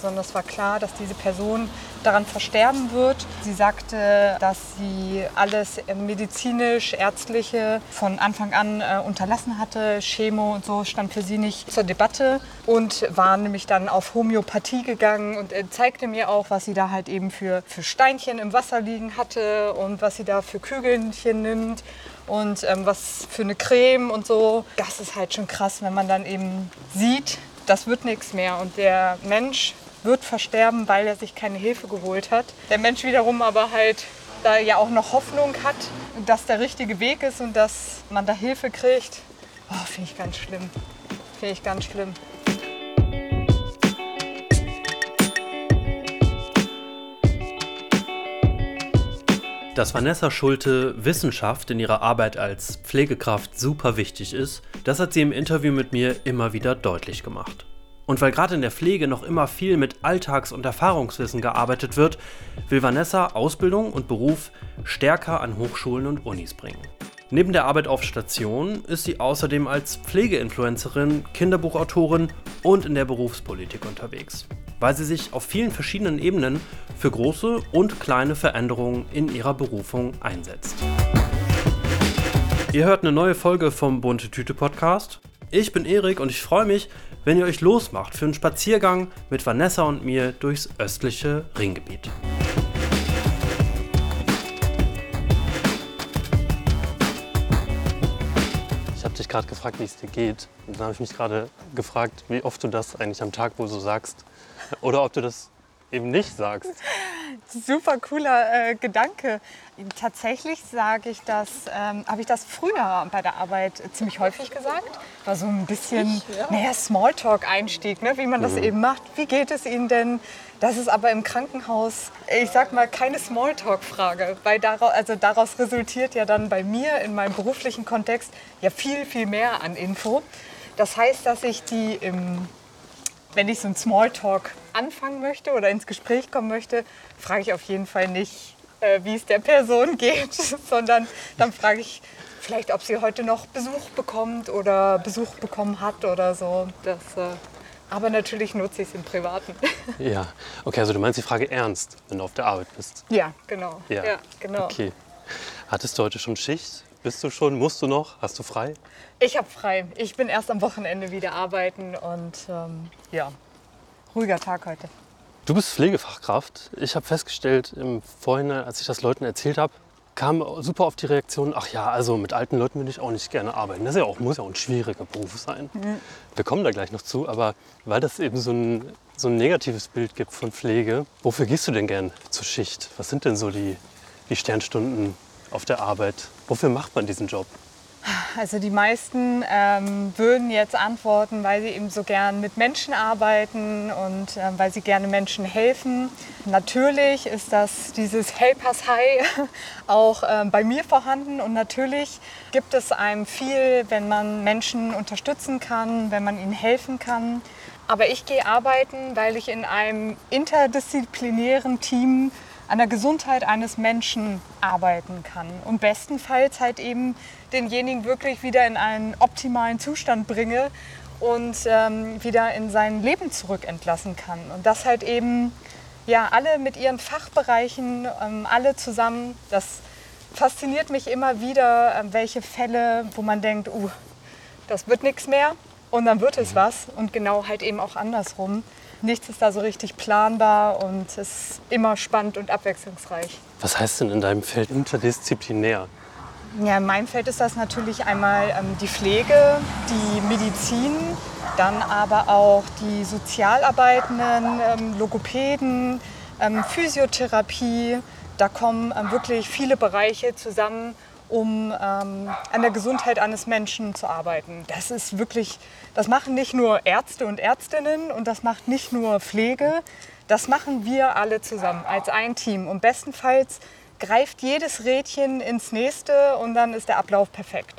sondern es war klar, dass diese Person daran versterben wird. Sie sagte, dass sie alles medizinisch, ärztliche von Anfang an äh, unterlassen hatte. Chemo und so stand für sie nicht zur Debatte und war nämlich dann auf Homöopathie gegangen und äh, zeigte mir auch, was sie da halt eben für, für Steinchen im Wasser liegen hatte und was sie da für Kügelchen nimmt und ähm, was für eine Creme und so. Das ist halt schon krass, wenn man dann eben sieht, das wird nichts mehr und der Mensch wird versterben, weil er sich keine Hilfe geholt hat. Der Mensch wiederum aber halt da ja auch noch Hoffnung hat, dass der richtige Weg ist und dass man da Hilfe kriegt. Oh, finde ich ganz schlimm. Finde ich ganz schlimm. Dass Vanessa Schulte Wissenschaft in ihrer Arbeit als Pflegekraft super wichtig ist, das hat sie im Interview mit mir immer wieder deutlich gemacht. Und weil gerade in der Pflege noch immer viel mit Alltags- und Erfahrungswissen gearbeitet wird, will Vanessa Ausbildung und Beruf stärker an Hochschulen und Unis bringen. Neben der Arbeit auf Station ist sie außerdem als Pflegeinfluencerin, Kinderbuchautorin und in der Berufspolitik unterwegs, weil sie sich auf vielen verschiedenen Ebenen für große und kleine Veränderungen in ihrer Berufung einsetzt. Ihr hört eine neue Folge vom Bunte Tüte Podcast. Ich bin Erik und ich freue mich, wenn ihr euch losmacht für einen Spaziergang mit Vanessa und mir durchs östliche Ringgebiet. Ich habe dich gerade gefragt, wie es dir geht. Und dann habe ich mich gerade gefragt, wie oft du das eigentlich am Tag wohl so sagst. Oder ob du das eben nicht sagst. Super cooler äh, Gedanke. Tatsächlich sage ich das, ähm, habe ich das früher bei der Arbeit ziemlich häufig gesagt. War so ein bisschen, ja. naja, Smalltalk-Einstieg, ne? wie man das mhm. eben macht. Wie geht es Ihnen denn? Das ist aber im Krankenhaus, ich sag mal, keine Smalltalk-Frage, weil daraus, also daraus resultiert ja dann bei mir in meinem beruflichen Kontext ja viel, viel mehr an Info. Das heißt, dass ich die im wenn ich so einen Smalltalk anfangen möchte oder ins Gespräch kommen möchte, frage ich auf jeden Fall nicht, äh, wie es der Person geht, sondern dann frage ich vielleicht, ob sie heute noch Besuch bekommt oder Besuch bekommen hat oder so. Das, äh, aber natürlich nutze ich es im Privaten. Ja, okay, also du meinst die Frage ernst, wenn du auf der Arbeit bist? Ja, genau. Ja, ja genau. Okay. Hattest du heute schon Schicht? Bist du schon? Musst du noch? Hast du frei? Ich habe frei. Ich bin erst am Wochenende wieder arbeiten und ähm, ja, ruhiger Tag heute. Du bist Pflegefachkraft. Ich habe festgestellt im Vorhinein, als ich das Leuten erzählt habe, kam super auf die Reaktion, ach ja, also mit alten Leuten würde ich auch nicht gerne arbeiten. Das ja auch, muss ja auch ein schwieriger Beruf sein. Mhm. Wir kommen da gleich noch zu, aber weil das eben so ein, so ein negatives Bild gibt von Pflege, wofür gehst du denn gern zur Schicht? Was sind denn so die, die Sternstunden auf der Arbeit? Wofür macht man diesen Job? Also die meisten ähm, würden jetzt antworten, weil sie eben so gern mit Menschen arbeiten und äh, weil sie gerne Menschen helfen. Natürlich ist das dieses Helpers High auch äh, bei mir vorhanden und natürlich gibt es einem viel, wenn man Menschen unterstützen kann, wenn man ihnen helfen kann. Aber ich gehe arbeiten, weil ich in einem interdisziplinären Team an der Gesundheit eines Menschen arbeiten kann. Und bestenfalls halt eben denjenigen wirklich wieder in einen optimalen Zustand bringe und ähm, wieder in sein Leben zurück entlassen kann. Und das halt eben, ja, alle mit ihren Fachbereichen, ähm, alle zusammen, das fasziniert mich immer wieder, äh, welche Fälle, wo man denkt, uh, das wird nichts mehr und dann wird es was. Und genau halt eben auch andersrum nichts ist da so richtig planbar und es ist immer spannend und abwechslungsreich. Was heißt denn in deinem Feld interdisziplinär? Ja, in meinem Feld ist das natürlich einmal ähm, die Pflege, die Medizin, dann aber auch die Sozialarbeitenden, ähm, Logopäden, ähm, Physiotherapie. Da kommen ähm, wirklich viele Bereiche zusammen, um ähm, an der Gesundheit eines Menschen zu arbeiten. Das ist wirklich, das machen nicht nur Ärzte und Ärztinnen und das macht nicht nur Pflege, das machen wir alle zusammen als ein Team. Und bestenfalls greift jedes Rädchen ins nächste und dann ist der Ablauf perfekt.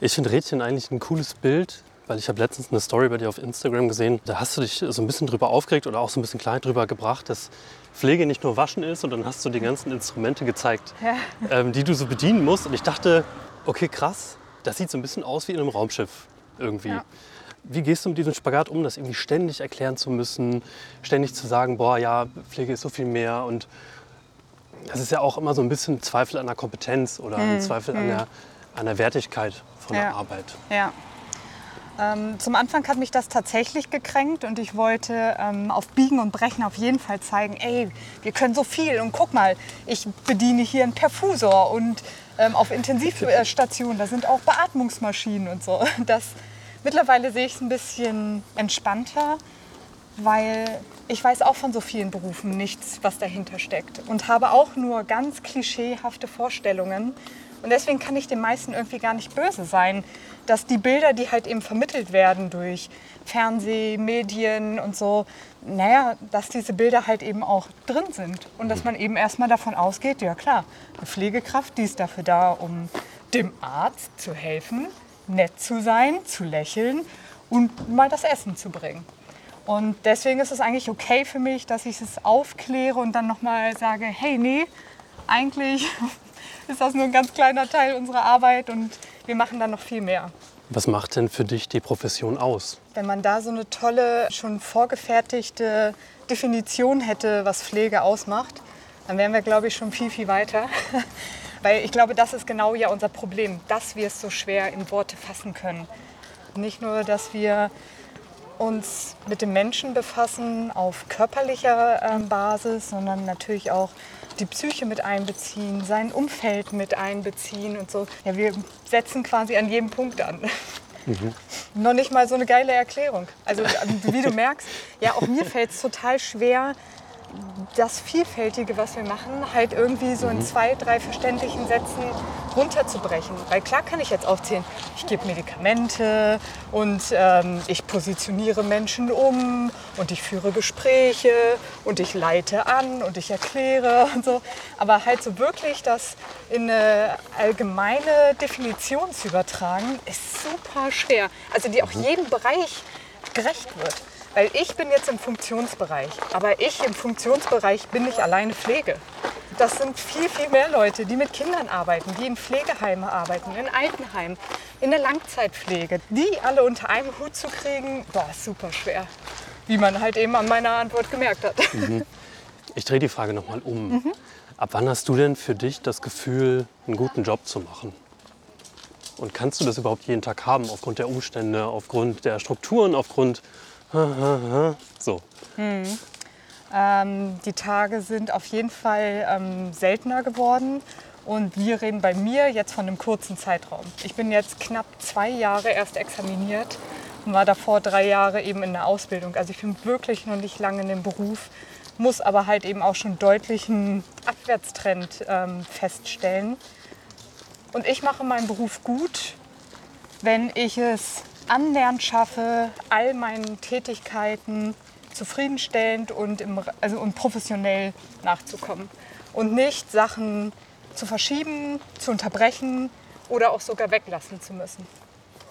Ich finde Rädchen eigentlich ein cooles Bild, weil ich habe letztens eine Story bei dir auf Instagram gesehen. Da hast du dich so ein bisschen drüber aufgeregt oder auch so ein bisschen klein drüber gebracht, dass Pflege nicht nur Waschen ist und dann hast du die ganzen Instrumente gezeigt, ja. ähm, die du so bedienen musst. Und ich dachte, okay, krass, das sieht so ein bisschen aus wie in einem Raumschiff irgendwie. Ja. Wie gehst du mit diesem Spagat um, das irgendwie ständig erklären zu müssen, ständig zu sagen, boah, ja, Pflege ist so viel mehr und das ist ja auch immer so ein bisschen Zweifel an der Kompetenz oder ein hm, Zweifel hm. an, der, an der Wertigkeit von ja. der Arbeit. Ja. Ähm, zum Anfang hat mich das tatsächlich gekränkt und ich wollte ähm, auf Biegen und Brechen auf jeden Fall zeigen, ey, wir können so viel und guck mal, ich bediene hier einen Perfusor und ähm, auf Intensivstationen, da sind auch Beatmungsmaschinen und so. Das, mittlerweile sehe ich es ein bisschen entspannter, weil ich weiß auch von so vielen Berufen nichts, was dahinter steckt und habe auch nur ganz klischeehafte Vorstellungen. Und deswegen kann ich den meisten irgendwie gar nicht böse sein, dass die Bilder, die halt eben vermittelt werden durch Fernseh, Medien und so, naja, dass diese Bilder halt eben auch drin sind. Und dass man eben erstmal davon ausgeht, ja klar, eine Pflegekraft, die ist dafür da, um dem Arzt zu helfen, nett zu sein, zu lächeln und mal das Essen zu bringen. Und deswegen ist es eigentlich okay für mich, dass ich es aufkläre und dann nochmal sage, hey, nee, eigentlich ist das nur ein ganz kleiner Teil unserer Arbeit und wir machen dann noch viel mehr. Was macht denn für dich die Profession aus? Wenn man da so eine tolle, schon vorgefertigte Definition hätte, was Pflege ausmacht, dann wären wir, glaube ich, schon viel, viel weiter. Weil ich glaube, das ist genau ja unser Problem, dass wir es so schwer in Worte fassen können. Nicht nur, dass wir uns mit dem Menschen befassen auf körperlicher äh, Basis, sondern natürlich auch die Psyche mit einbeziehen, sein Umfeld mit einbeziehen und so. Ja, wir setzen quasi an jedem Punkt an. Mhm. Noch nicht mal so eine geile Erklärung. Also wie du merkst, ja, auch mir fällt es total schwer, das Vielfältige, was wir machen, halt irgendwie so in mhm. zwei, drei verständlichen Sätzen runterzubrechen. Weil klar kann ich jetzt aufzählen, ich gebe Medikamente und ähm, ich positioniere Menschen um und ich führe Gespräche und ich leite an und ich erkläre und so. Aber halt so wirklich das in eine allgemeine Definition zu übertragen, ist super schwer. Also die auch mhm. jedem Bereich gerecht wird. Weil ich bin jetzt im Funktionsbereich, aber ich im Funktionsbereich bin nicht alleine Pflege. Das sind viel, viel mehr Leute, die mit Kindern arbeiten, die in Pflegeheimen arbeiten, in Altenheimen, in der Langzeitpflege. Die alle unter einem Hut zu kriegen, boah, ist super schwer. Wie man halt eben an meiner Antwort gemerkt hat. Mhm. Ich drehe die Frage nochmal um. Mhm. Ab wann hast du denn für dich das Gefühl, einen guten Job zu machen? Und kannst du das überhaupt jeden Tag haben, aufgrund der Umstände, aufgrund der Strukturen, aufgrund so. Hm. Ähm, die Tage sind auf jeden Fall ähm, seltener geworden. Und wir reden bei mir jetzt von einem kurzen Zeitraum. Ich bin jetzt knapp zwei Jahre erst examiniert und war davor drei Jahre eben in der Ausbildung. Also ich bin wirklich noch nicht lange in dem Beruf, muss aber halt eben auch schon deutlichen Abwärtstrend ähm, feststellen. Und ich mache meinen Beruf gut, wenn ich es annähernd schaffe, all meinen Tätigkeiten zufriedenstellend und, im, also und professionell nachzukommen. Und nicht Sachen zu verschieben, zu unterbrechen oder auch sogar weglassen zu müssen.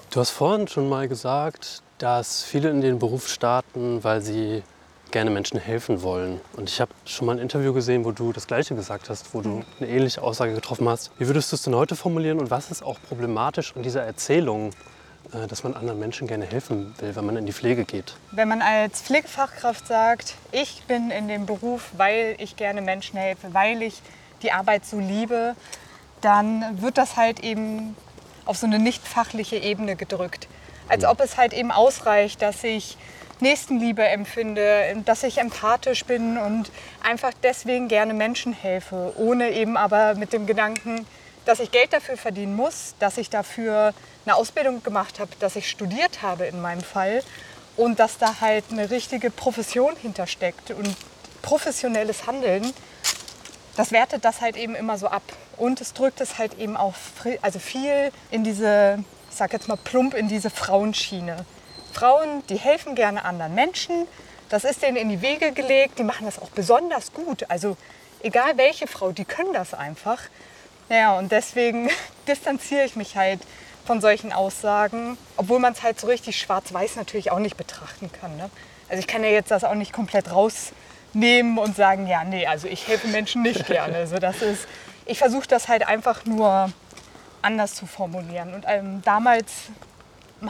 Du hast vorhin schon mal gesagt, dass viele in den Beruf starten, weil sie gerne Menschen helfen wollen. Und ich habe schon mal ein Interview gesehen, wo du das Gleiche gesagt hast, wo du mhm. eine ähnliche Aussage getroffen hast. Wie würdest du es denn heute formulieren und was ist auch problematisch an dieser Erzählung, äh, dass man anderen Menschen gerne helfen will, wenn man in die Pflege geht. Wenn man als Pflegefachkraft sagt, ich bin in dem Beruf, weil ich gerne Menschen helfe, weil ich die Arbeit so liebe, dann wird das halt eben auf so eine nicht fachliche Ebene gedrückt. Als ob es halt eben ausreicht, dass ich Nächstenliebe empfinde, dass ich empathisch bin und einfach deswegen gerne Menschen helfe, ohne eben aber mit dem Gedanken, dass ich Geld dafür verdienen muss, dass ich dafür eine Ausbildung gemacht habe, dass ich studiert habe in meinem Fall und dass da halt eine richtige Profession hintersteckt und professionelles Handeln, das wertet das halt eben immer so ab. Und es drückt es halt eben auch also viel in diese, ich sag jetzt mal plump, in diese Frauenschiene. Frauen, die helfen gerne anderen Menschen, das ist denen in die Wege gelegt, die machen das auch besonders gut. Also egal welche Frau, die können das einfach. Ja, und deswegen distanziere ich mich halt von solchen Aussagen, obwohl man es halt so richtig schwarz-weiß natürlich auch nicht betrachten kann. Ne? Also ich kann ja jetzt das auch nicht komplett rausnehmen und sagen, ja, nee, also ich helfe Menschen nicht gerne. Also das ist, ich versuche das halt einfach nur anders zu formulieren. Und ähm, damals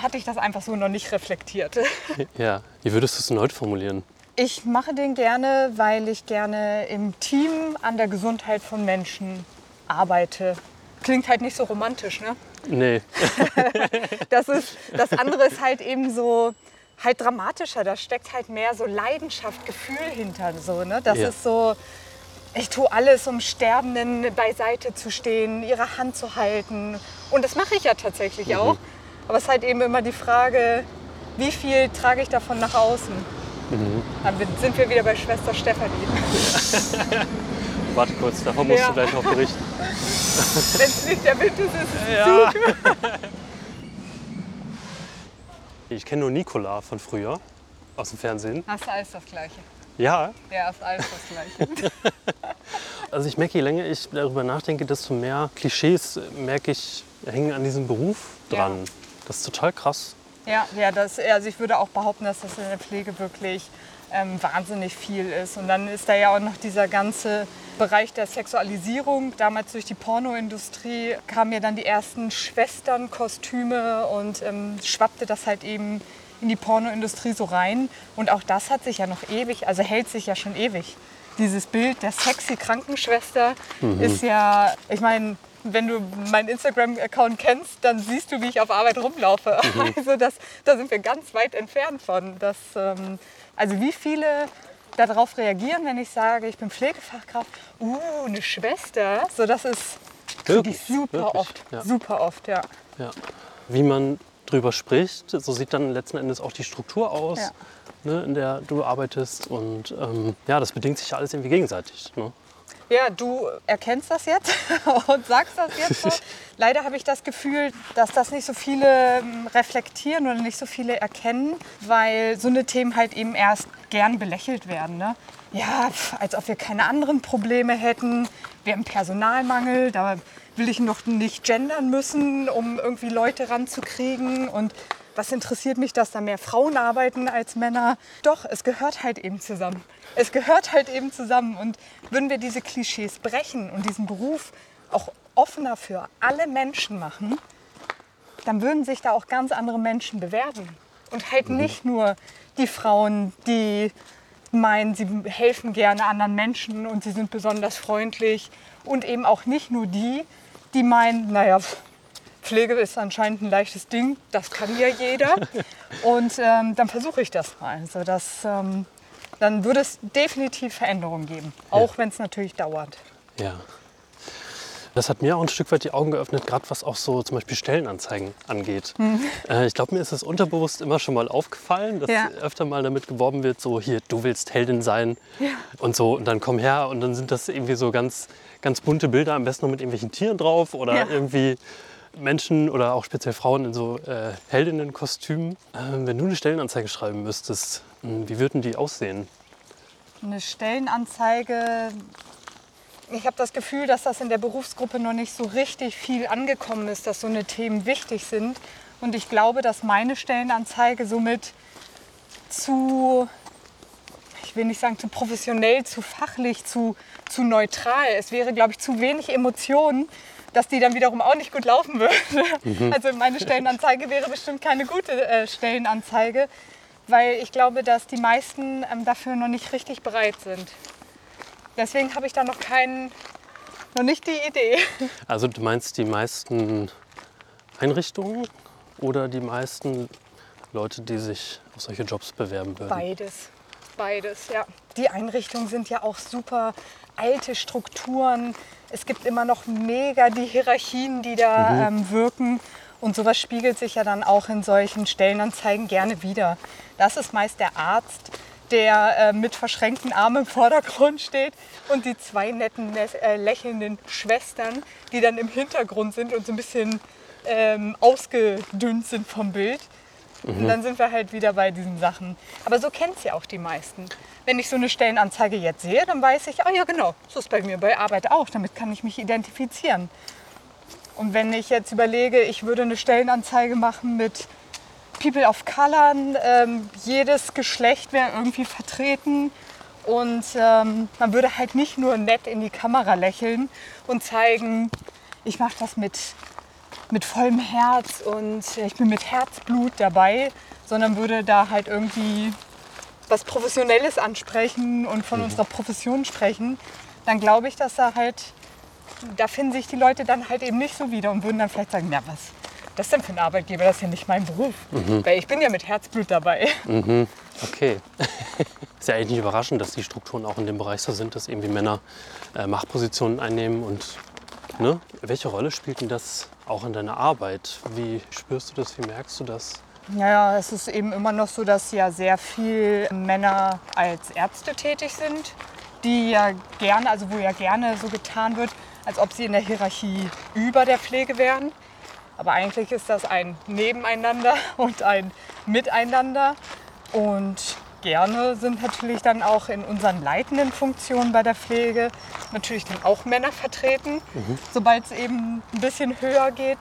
hatte ich das einfach so noch nicht reflektiert. Ja, wie würdest du es denn heute formulieren? Ich mache den gerne, weil ich gerne im Team an der Gesundheit von Menschen arbeite. Klingt halt nicht so romantisch, ne? Nee. Das, ist, das andere ist halt eben so halt dramatischer. Da steckt halt mehr so Leidenschaft, Gefühl hinter. So, ne? Das Ja. ist so, ich tue alles, um Sterbenden beiseite zu stehen, ihre Hand zu halten. Und das mache ich ja tatsächlich Mhm. auch. Aber es ist halt eben immer die Frage, wie viel trage ich davon nach außen? Mhm. Dann sind wir wieder bei Schwester Stefanie. Warte kurz, davon musst Ja. du gleich noch berichten. Wenn es nicht der Wind ist, ist es Ja. Ich kenne nur Nicola von früher aus dem Fernsehen. Das ist alles das Gleiche. Ja, Ja, ist alles das Gleiche. also ich merke, je länger ich darüber nachdenke, desto mehr Klischees äh, merke ich hängen an diesem Beruf dran. Ja. Das ist total krass. Ja, ja das, also ich würde auch behaupten, dass das in der Pflege wirklich ähm, wahnsinnig viel ist. Und dann ist da ja auch noch dieser ganze Bereich der Sexualisierung. Damals durch die Pornoindustrie kamen ja dann die ersten Schwesternkostüme und ähm, schwappte das halt eben in die Pornoindustrie so rein. Und auch das hat sich ja noch ewig, also hält sich ja schon ewig. Dieses Bild der sexy Krankenschwester ist ja, ich meine, wenn du meinen Instagram-Account kennst, dann siehst du, wie ich auf Arbeit rumlaufe. Also das, da sind wir ganz weit entfernt von. Das, ähm, also wie viele darauf reagieren, wenn ich sage, ich bin Pflegefachkraft, uh, eine Schwester. So, das ist Wirklich, ich super wirklich, oft. ja. Super oft, ja. Ja. Wie man drüber spricht, so sieht dann letzten Endes auch die Struktur aus, Ja. ne, in der du arbeitest. Und ähm, ja, das bedingt sich ja alles irgendwie gegenseitig. Ne? Ja, du erkennst das jetzt und sagst das jetzt so. Leider habe ich das Gefühl, dass das nicht so viele ähm, reflektieren oder nicht so viele erkennen, weil so eine Themen halt eben erst gern belächelt werden. Ne? Ja, als ob wir keine anderen Probleme hätten. Wir haben Personalmangel, da will ich noch nicht gendern müssen, um irgendwie Leute ranzukriegen. Und was interessiert mich, dass da mehr Frauen arbeiten als Männer? Doch, es gehört halt eben zusammen. Es gehört halt eben zusammen. Und würden wir diese Klischees brechen und diesen Beruf auch offener für alle Menschen machen, dann würden sich da auch ganz andere Menschen bewerben. Und halt nicht nur die Frauen, die meinen, sie helfen gerne anderen Menschen und sie sind besonders freundlich. Und eben auch nicht nur die, die meinen, naja, Pflege ist anscheinend ein leichtes Ding, das kann ja jeder. Und ähm, dann versuche ich das mal. Also das, ähm, dann würde es definitiv Veränderungen geben, auch wenn es natürlich dauert. Ja. Das hat mir auch ein Stück weit die Augen geöffnet, gerade was auch so zum Beispiel Stellenanzeigen angeht. Äh, ich glaube, mir ist es unterbewusst immer schon mal aufgefallen, dass Ja. öfter mal damit geworben wird, so hier, du willst Heldin sein und so und dann komm her und dann sind das irgendwie so ganz, ganz bunte Bilder, am besten noch mit irgendwelchen Tieren drauf oder Ja. irgendwie Menschen oder auch speziell Frauen in so äh, Heldinnenkostümen. Ähm, wenn du eine Stellenanzeige schreiben müsstest, mh, wie würden die aussehen? Eine Stellenanzeige. Ich habe das Gefühl, dass das in der Berufsgruppe noch nicht so richtig viel angekommen ist, dass so eine Themen wichtig sind. Und ich glaube, dass meine Stellenanzeige somit zu, ich will nicht sagen zu professionell, zu fachlich, zu, zu neutral. Es wäre, glaube ich, zu wenig Emotionen, dass die dann wiederum auch nicht gut laufen würde. Also meine Stellenanzeige wäre bestimmt keine gute äh, Stellenanzeige, weil ich glaube, dass die meisten ähm, dafür noch nicht richtig bereit sind. Deswegen habe ich da noch keinen, noch nicht die Idee. Also du meinst die meisten Einrichtungen oder die meisten Leute, die sich auf solche Jobs bewerben würden? Beides. Beides, ja. Die Einrichtungen sind ja auch super alte Strukturen. Es gibt immer noch mega die Hierarchien, die da ähm, wirken. Und sowas spiegelt sich ja dann auch in solchen Stellenanzeigen gerne wieder. Das ist meist der Arzt, der äh, mit verschränkten Armen im Vordergrund steht und die zwei netten, äh, lächelnden Schwestern, die dann im Hintergrund sind und so ein bisschen ähm, ausgedünnt sind vom Bild. Und dann sind wir halt wieder bei diesen Sachen. Aber so kennt es ja auch die meisten. Wenn ich so eine Stellenanzeige jetzt sehe, dann weiß ich, ah ja genau, so ist bei mir bei Arbeit auch. Damit kann ich mich identifizieren. Und wenn ich jetzt überlege, ich würde eine Stellenanzeige machen mit People of Color, ähm, jedes Geschlecht wäre irgendwie vertreten und ähm, man würde halt nicht nur nett in die Kamera lächeln und zeigen, ich mache das mit mit vollem Herz und ich bin mit Herzblut dabei, sondern würde da halt irgendwie was Professionelles ansprechen und von unserer Profession sprechen, dann glaube ich, dass da halt, da finden sich die Leute dann halt eben nicht so wieder und würden dann vielleicht sagen, na was, das denn für ein Arbeitgeber, das ist ja nicht mein Beruf. Weil ich bin ja mit Herzblut dabei. Okay. ist ja eigentlich nicht überraschend, dass die Strukturen auch in dem Bereich so sind, dass irgendwie Männer äh, Machtpositionen einnehmen. Und ne? welche Rolle spielt denn das auch in deiner Arbeit? Wie spürst du das? Wie merkst du das? Naja, es ist eben immer noch so, dass ja sehr viel Männer als Ärzte tätig sind, die ja gerne, also wo ja gerne so getan wird, als ob sie in der Hierarchie über der Pflege wären. Aber eigentlich ist das ein Nebeneinander und ein Miteinander. Und gerne sind natürlich dann auch in unseren leitenden Funktionen bei der Pflege natürlich dann auch Männer vertreten, sobald es eben ein bisschen höher geht.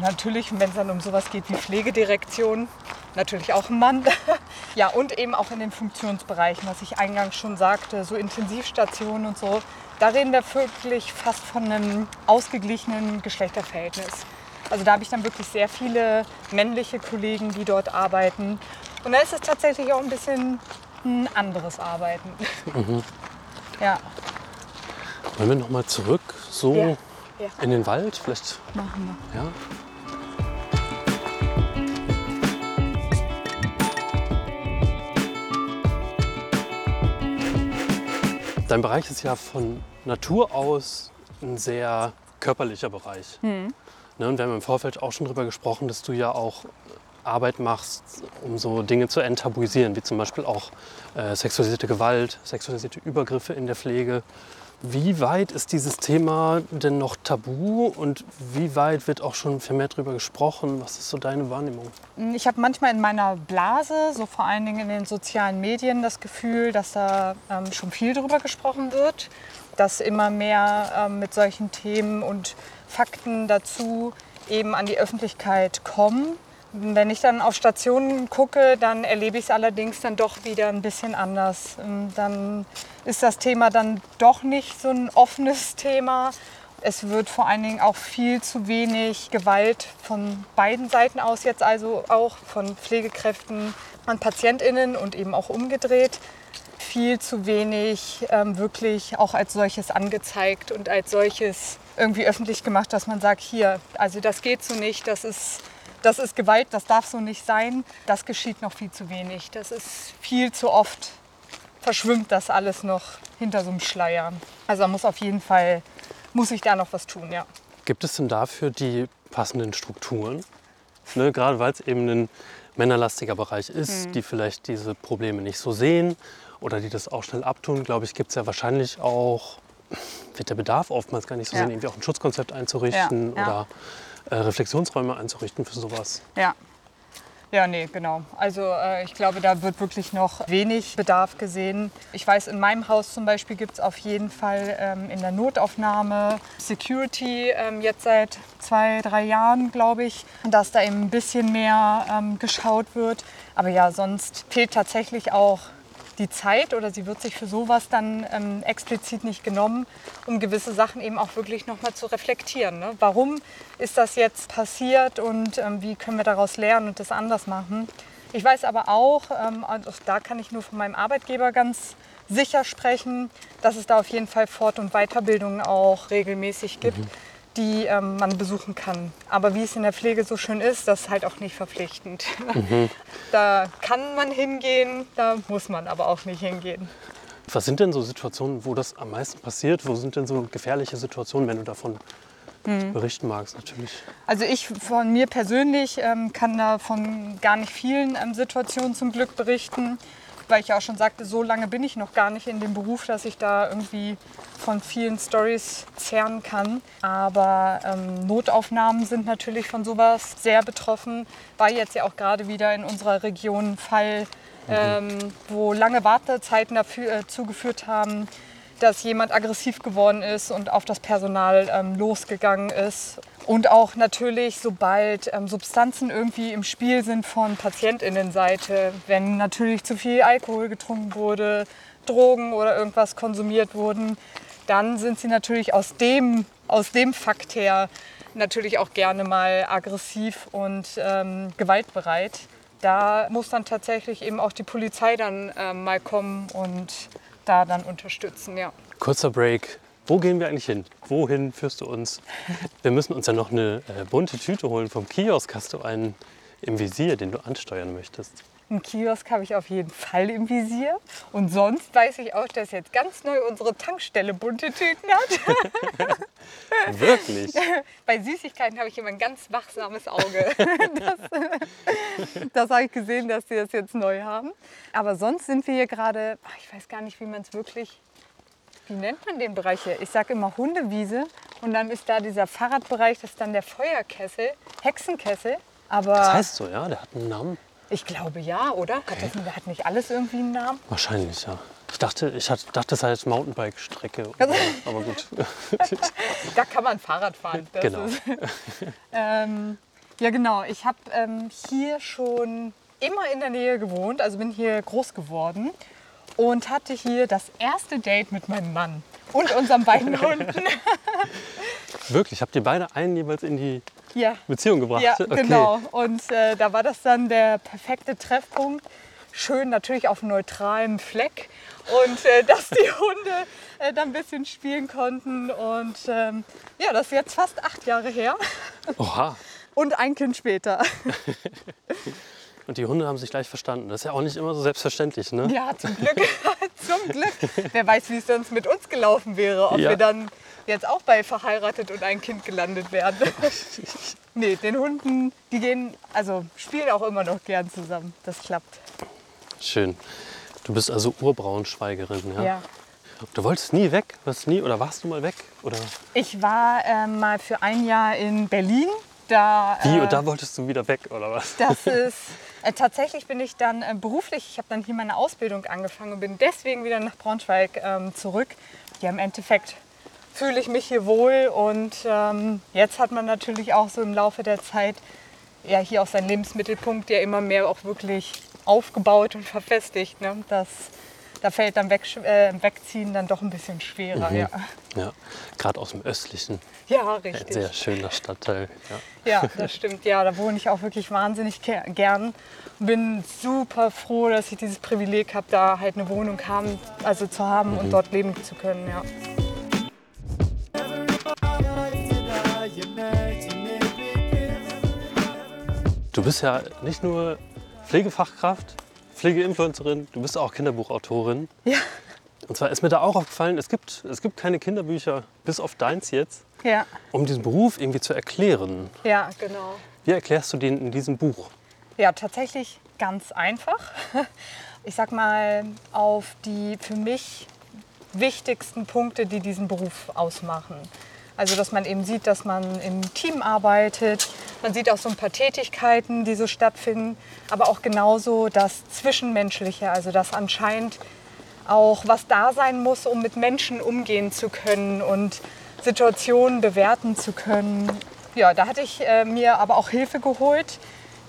Natürlich, wenn es dann um sowas geht wie Pflegedirektion, natürlich auch ein Mann. ja, und eben auch in den Funktionsbereichen, was ich eingangs schon sagte, so Intensivstationen und so. Da reden wir wirklich fast von einem ausgeglichenen Geschlechterverhältnis. Also da habe ich dann wirklich sehr viele männliche Kollegen, die dort arbeiten. Und da ist es tatsächlich auch ein bisschen ein anderes Arbeiten. Ja, Wollen wir noch mal zurück, so Ja. Ja. in den Wald? Vielleicht, machen wir. ja? Dein Bereich ist ja von Natur aus ein sehr körperlicher Bereich. Ne, und wir haben im Vorfeld auch schon darüber gesprochen, dass du ja auch Arbeit machst, um so Dinge zu enttabuisieren, wie zum Beispiel auch äh, sexualisierte Gewalt, sexualisierte Übergriffe in der Pflege. Wie weit ist dieses Thema denn noch tabu und wie weit wird auch schon vermehrt darüber gesprochen? Was ist so deine Wahrnehmung? Ich habe manchmal in meiner Blase, so vor allen Dingen in den sozialen Medien, das Gefühl, dass da ähm, schon viel darüber gesprochen wird, dass immer mehr ähm, mit solchen Themen und Fakten dazu eben an die Öffentlichkeit kommen. Wenn ich dann auf Stationen gucke, dann erlebe ich es allerdings dann doch wieder ein bisschen anders. Ähm, Dann ist das Thema dann doch nicht so ein offenes Thema. Es wird vor allen Dingen auch viel zu wenig Gewalt von beiden Seiten aus jetzt, also auch von Pflegekräften an PatientInnen und eben auch umgedreht. Viel zu wenig ähm, wirklich auch als solches angezeigt und als solches irgendwie öffentlich gemacht, dass man sagt, hier, also das geht so nicht, das ist, das ist Gewalt, das darf so nicht sein. Das geschieht noch viel zu wenig. Das ist viel zu oft verschwimmt das alles noch hinter so einem Schleier. Also da muss auf jeden Fall, muss ich da noch was tun, ja. Gibt es denn dafür die passenden Strukturen? Ne, gerade weil es eben ein männerlastiger Bereich ist, die vielleicht diese Probleme nicht so sehen oder die das auch schnell abtun, glaube ich, gibt es ja wahrscheinlich auch, wird der Bedarf oftmals gar nicht so Ja. sehen, irgendwie auch ein Schutzkonzept einzurichten Ja, ja. oder äh, Reflexionsräume einzurichten für sowas. Ja. Ja, nee, genau. Also äh, ich glaube, da wird wirklich noch wenig Bedarf gesehen. Ich weiß, in meinem Haus zum Beispiel gibt es auf jeden Fall ähm, in der Notaufnahme Security ähm, jetzt seit zwei, drei Jahren, glaube ich, dass da eben ein bisschen mehr ähm, geschaut wird. Aber ja, sonst fehlt tatsächlich auch die Zeit oder sie wird sich für sowas dann ähm, explizit nicht genommen, um gewisse Sachen eben auch wirklich nochmal zu reflektieren. Ne? Warum ist das jetzt passiert und ähm, wie können wir daraus lernen und das anders machen? Ich weiß aber auch, ähm, auch da kann ich nur von meinem Arbeitgeber ganz sicher sprechen, dass es da auf jeden Fall Fort- und Weiterbildungen auch regelmäßig gibt, die ähm, man besuchen kann. Aber wie es in der Pflege so schön ist, das ist halt auch nicht verpflichtend. Da kann man hingehen, da muss man aber auch nicht hingehen. Was sind denn so Situationen, wo das am meisten passiert? Wo sind denn so gefährliche Situationen, wenn du davon Hm. berichten magst, natürlich? Also ich von mir persönlich ähm, kann da von gar nicht vielen ähm, Situationen zum Glück berichten, weil ich ja auch schon sagte, so lange bin ich noch gar nicht in dem Beruf, dass ich da irgendwie von vielen Stories zehren kann. Aber ähm, Notaufnahmen sind natürlich von sowas sehr betroffen. War jetzt ja auch gerade wieder in unserer Region ein Fall, ähm, wo lange Wartezeiten dafür äh, zugeführt haben, dass jemand aggressiv geworden ist und auf das Personal ähm, losgegangen ist. Und auch natürlich, sobald ähm, Substanzen irgendwie im Spiel sind von Patientinnenseite, wenn natürlich zu viel Alkohol getrunken wurde, Drogen oder irgendwas konsumiert wurden, dann sind sie natürlich aus dem, aus dem Fakt her natürlich auch gerne mal aggressiv und ähm, gewaltbereit. Da muss dann tatsächlich eben auch die Polizei dann ähm, mal kommen und da dann unterstützen, ja. Kurzer Break. Wo gehen wir eigentlich hin? Wohin führst du uns? Wir müssen uns ja noch eine äh, bunte Tüte holen vom Kiosk. Hast du einen im Visier, den du ansteuern möchtest? Einen Kiosk habe ich auf jeden Fall im Visier. Und sonst weiß ich auch, dass jetzt ganz neu unsere Tankstelle bunte Tüten hat. Wirklich? Bei Süßigkeiten habe ich immer ein ganz wachsames Auge. Das, das habe ich gesehen, dass sie das jetzt neu haben. Aber sonst sind wir hier gerade, ach, ich weiß gar nicht, wie man es wirklich, wie nennt man den Bereich hier? Ich sage immer Hundewiese und dann ist da dieser Fahrradbereich, das ist dann der Feuerkessel, Hexenkessel. Aber Das heißt so, ja? Der hat einen Namen? ich glaube ja, oder? Hat, das, hat nicht alles irgendwie einen Namen? Wahrscheinlich, ja. Ich dachte, ich hat- dachte, das heißt Mountainbike-Strecke. oder- Aber gut. Da kann man Fahrrad fahren. Genau. Ähm, ja, genau. Ich habe ähm, hier schon immer in der Nähe gewohnt, also bin hier groß geworden und hatte hier das erste Date mit meinem Mann und unseren beiden Hunden. Wirklich? Habt ihr beide einen jeweils in die ja, Beziehung gebracht? ja Okay. genau. Und äh, da war das dann der perfekte Treffpunkt. Schön natürlich auf neutralem Fleck und äh, dass die Hunde äh, dann ein bisschen spielen konnten. Und ähm, ja, das ist jetzt fast acht Jahre her Oha. und ein Kind später. Und die Hunde haben sich gleich verstanden. Das ist ja auch nicht immer so selbstverständlich, ne? Ja, zum Glück. zum Glück. Wer weiß, wie es sonst mit uns gelaufen wäre. Ob Ja. wir dann jetzt auch bei verheiratet und ein Kind gelandet wären. nee, den Hunden, die gehen, also spielen auch immer noch gern zusammen. Das klappt. Schön. Du bist also Urbraunschweigerin, ja? Ja. Du wolltest nie weg? Warst nie oder warst du mal weg? Oder Ich war ähm, mal für ein Jahr in Berlin. Da, wie? äh, Und da wolltest du wieder weg oder was? Das ist äh, tatsächlich bin ich dann äh, beruflich, ich habe dann hier meine Ausbildung angefangen und bin deswegen wieder nach Braunschweig ähm, zurück. Ja, im Endeffekt fühle ich mich hier wohl und ähm, jetzt hat man natürlich auch so im Laufe der Zeit ja hier auch seinen Lebensmittelpunkt ja immer mehr auch wirklich aufgebaut und verfestigt. Ne? Das, da fällt dann weg, äh, Wegziehen dann doch ein bisschen schwerer. Ja. Ja, gerade aus dem östlichen. ja, Ein richtig. sehr schöner Stadtteil. Ja. Ja, das stimmt. Ja, da wohne ich auch wirklich wahnsinnig ge- gern. Bin super froh, dass ich dieses Privileg habe, da halt eine Wohnung haben, also zu haben und dort leben zu können. Ja. Du bist ja nicht nur Pflegefachkraft, Pflegeinfluencerin, du bist auch Kinderbuchautorin. Ja. Und zwar ist mir da auch aufgefallen, es gibt, es gibt keine Kinderbücher, bis auf deins jetzt, Ja, um diesen Beruf irgendwie zu erklären. ja, genau. Wie erklärst du den in diesem Buch? Ja, tatsächlich ganz einfach. Ich sag mal, auf die für mich wichtigsten Punkte, die diesen Beruf ausmachen. Also, dass man eben sieht, dass man im Team arbeitet. Man sieht auch so ein paar Tätigkeiten, die so stattfinden. Aber auch genauso das Zwischenmenschliche. Also, dass anscheinend auch was da sein muss, um mit Menschen umgehen zu können und Situationen bewerten zu können. Ja, da hatte ich äh, mir aber auch Hilfe geholt.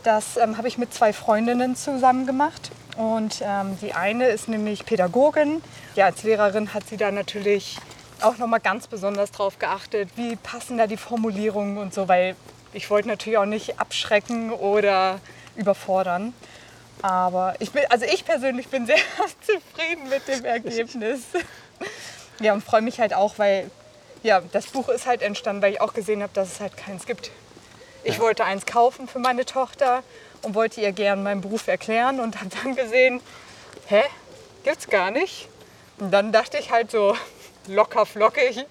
Das ähm, habe ich mit zwei Freundinnen zusammen gemacht. Und ähm, die eine ist nämlich Pädagogin. Ja, als Lehrerin hat sie da natürlich auch noch mal ganz besonders drauf geachtet, wie passen da die Formulierungen und so, weil ich wollte natürlich auch nicht abschrecken oder überfordern. Aber ich bin, also ich persönlich bin sehr zufrieden mit dem Ergebnis. Ja, und freue mich halt auch, weil ja, das Buch ist halt entstanden, weil ich auch gesehen habe, dass es halt keins gibt. Ich wollte eins kaufen für meine Tochter und wollte ihr gern meinen Beruf erklären und habe dann gesehen, hä, gibt's gar nicht. Und dann dachte ich halt so locker flockig,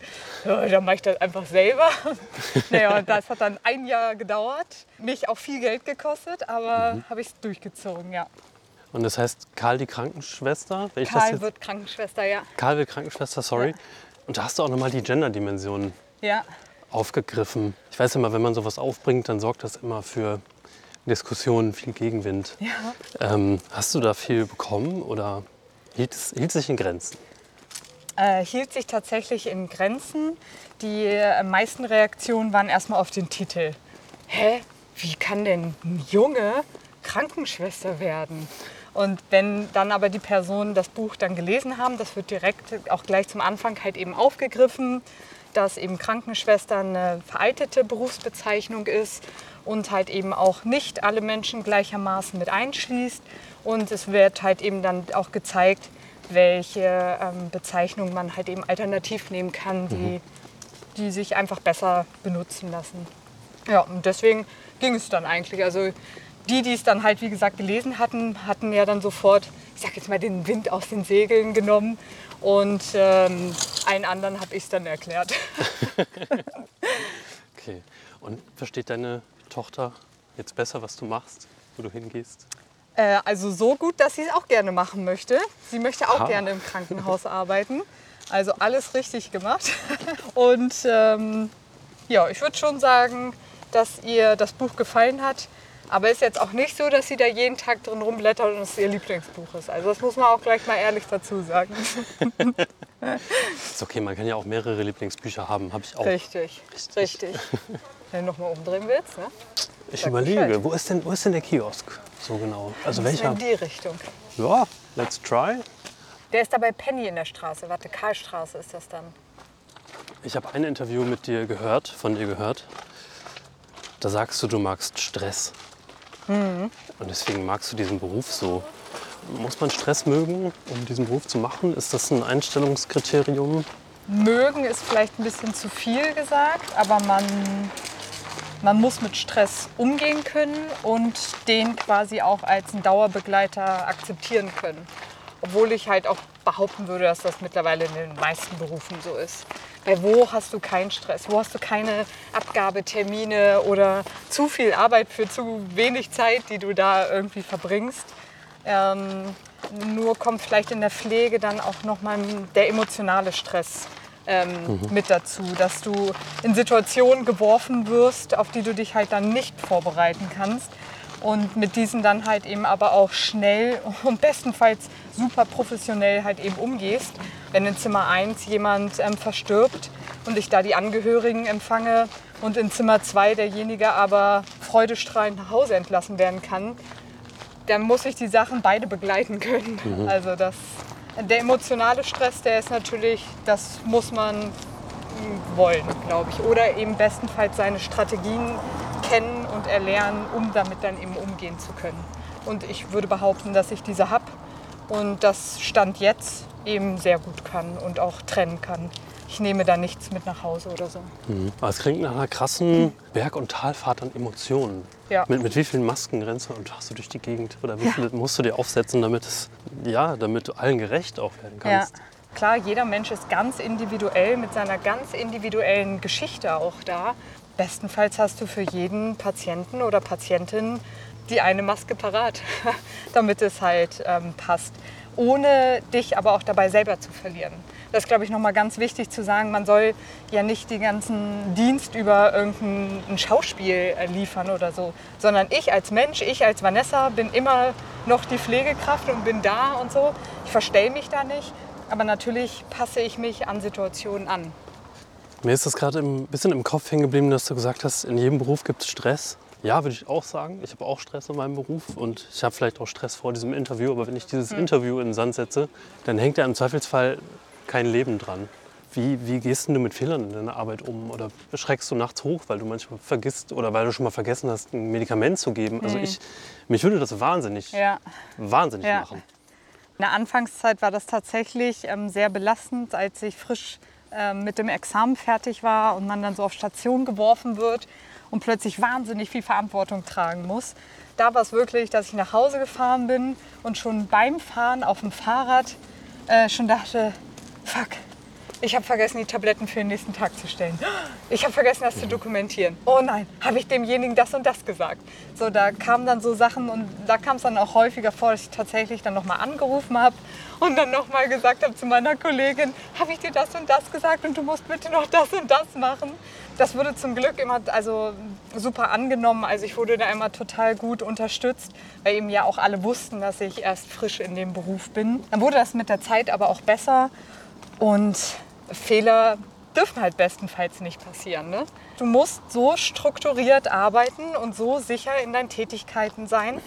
ja, dann mache ich das einfach selber. naja, und das hat dann ein Jahr gedauert, mich auch viel Geld gekostet, aber habe ich es durchgezogen, ja. Und das heißt Karl die Krankenschwester? Wenn Karl jetzt, wird Krankenschwester, ja. Karl wird Krankenschwester, sorry. Und da hast du auch nochmal die Gender-Dimension Ja, aufgegriffen. Ich weiß immer, wenn man sowas aufbringt, dann sorgt das immer für Diskussionen, viel Gegenwind. ja. Ähm, hast du da viel bekommen oder hielt es hielt sich in Grenzen? Äh, hielt sich tatsächlich in Grenzen. Die äh, meisten Reaktionen waren erstmal auf den Titel. Hä? Wie kann denn ein Junge Krankenschwester werden? Und wenn dann aber die Personen das Buch dann gelesen haben, das wird direkt auch gleich zum Anfang halt eben aufgegriffen, dass eben Krankenschwester eine veraltete Berufsbezeichnung ist und halt eben auch nicht alle Menschen gleichermaßen mit einschließt. Und es wird halt eben dann auch gezeigt, welche ähm, Bezeichnung man halt eben alternativ nehmen kann, die, mhm. die sich einfach besser benutzen lassen. Ja, und deswegen ging es dann eigentlich. Also die, die es dann halt, wie gesagt, gelesen hatten, hatten ja dann sofort, ich sag jetzt mal, den Wind aus den Segeln genommen. Und ähm, allen anderen habe ich es dann erklärt. okay. Und versteht deine Tochter jetzt besser, was du machst, wo du hingehst? Äh, also so gut, dass sie es auch gerne machen möchte. Sie möchte auch Aha. gerne im Krankenhaus arbeiten. Also alles richtig gemacht. Und ähm, ja, ich würde schon sagen, dass ihr das Buch gefallen hat. Aber ist jetzt auch nicht so, dass sie da jeden Tag drin rumblättert und es ihr Lieblingsbuch ist. Also das muss man auch gleich mal ehrlich dazu sagen. ist okay, man kann ja auch mehrere Lieblingsbücher haben, habe ich auch. Richtig, richtig. Wenn du noch mal umdrehen willst, ne? Ich Sag überlege, wo ist, denn, wo ist denn der Kiosk so genau? Also welcher? In die Richtung. Ja, let's try. Der ist da bei Penny in der Straße. Warte, Karlstraße ist das dann. Ich habe ein Interview mit dir gehört, von dir gehört. Da sagst du, du magst Stress. Mhm. Und deswegen magst du diesen Beruf so. Muss man Stress mögen, um diesen Beruf zu machen? Ist das ein Einstellungskriterium? Mögen ist vielleicht ein bisschen zu viel gesagt, aber man, man muss mit Stress umgehen können und den quasi auch als einen Dauerbegleiter akzeptieren können. Obwohl ich halt auch behaupten würde, dass das mittlerweile in den meisten Berufen so ist. Weil wo hast du keinen Stress? Wo hast du keine Abgabetermine oder zu viel Arbeit für zu wenig Zeit, die du da irgendwie verbringst? Ähm, nur kommt vielleicht in der Pflege dann auch nochmal der emotionale Stress ähm, mhm. mit dazu, dass du in Situationen geworfen wirst, auf die du dich halt dann nicht vorbereiten kannst und mit diesen dann halt eben aber auch schnell und bestenfalls super professionell halt eben umgehst. Wenn in Zimmer 1 jemand ähm, verstirbt und ich da die Angehörigen empfange und in Zimmer 2 derjenige aber freudestrahlend nach Hause entlassen werden kann, dann muss ich die Sachen beide begleiten können. Mhm. Also das, der emotionale Stress, der ist natürlich, das muss man wollen, glaube ich. Oder eben bestenfalls seine Strategien kennen und erlernen, um damit dann eben umgehen zu können. Und ich würde behaupten, dass ich diese habe und das Stand jetzt eben sehr gut kann und auch trennen kann. Ich nehme da nichts mit nach Hause oder so. Mhm. es klingt nach einer krassen Berg- und Talfahrt an Emotionen. Ja. Mit, mit wie vielen Masken rennst du und hast du durch die Gegend? Oder wie viele musst du dir aufsetzen, damit, es, ja, damit du allen gerecht auch werden kannst? Ja. Klar, jeder Mensch ist ganz individuell mit seiner ganz individuellen Geschichte auch da. Bestenfalls hast du für jeden Patienten oder Patientin die eine Maske parat, damit es halt ähm, passt, ohne dich aber auch dabei selber zu verlieren. Das ist, glaube ich, nochmal ganz wichtig zu sagen. Man soll ja nicht den ganzen Dienst über irgendein Schauspiel äh, liefern oder so, sondern ich als Mensch, ich als Vanessa bin immer noch die Pflegekraft und bin da und so. Ich verstelle mich da nicht, aber natürlich passe ich mich an Situationen an. Mir ist das gerade ein bisschen im Kopf hängen geblieben, dass du gesagt hast, in jedem Beruf gibt es Stress. Ja, würde ich auch sagen. Ich habe auch Stress in meinem Beruf und ich habe vielleicht auch Stress vor diesem Interview. Aber wenn ich dieses mhm. Interview in den Sand setze, dann hängt ja im Zweifelsfall kein Leben dran. Wie, wie gehst du mit Fehlern in deiner Arbeit um? Oder schreckst du nachts hoch, weil du manchmal vergisst oder weil du schon mal vergessen hast, ein Medikament zu geben? Also mhm. ich, mich würde das wahnsinnig, ja. wahnsinnig ja. machen. In der Anfangszeit war das tatsächlich ähm, sehr belastend, als ich frisch ähm, mit dem Examen fertig war und man dann so auf Station geworfen wird und plötzlich wahnsinnig viel Verantwortung tragen muss. Da war es wirklich, dass ich nach Hause gefahren bin und schon beim Fahren auf dem Fahrrad äh, schon dachte, fuck, ich habe vergessen, die Tabletten für den nächsten Tag zu stellen. Ich habe vergessen, das zu dokumentieren. Oh nein, habe ich demjenigen das und das gesagt. So, da kamen dann so Sachen und da kam es dann auch häufiger vor, dass ich tatsächlich dann nochmal angerufen habe und dann nochmal gesagt habe zu meiner Kollegin, habe ich dir das und das gesagt und du musst bitte noch das und das machen. Das wurde zum Glück immer also super angenommen. Also ich wurde da immer total gut unterstützt, weil eben ja auch alle wussten, dass ich erst frisch in dem Beruf bin. Dann wurde das mit der Zeit aber auch besser und Fehler dürfen halt bestenfalls nicht passieren. Ne? Du musst so strukturiert arbeiten und so sicher in deinen Tätigkeiten sein,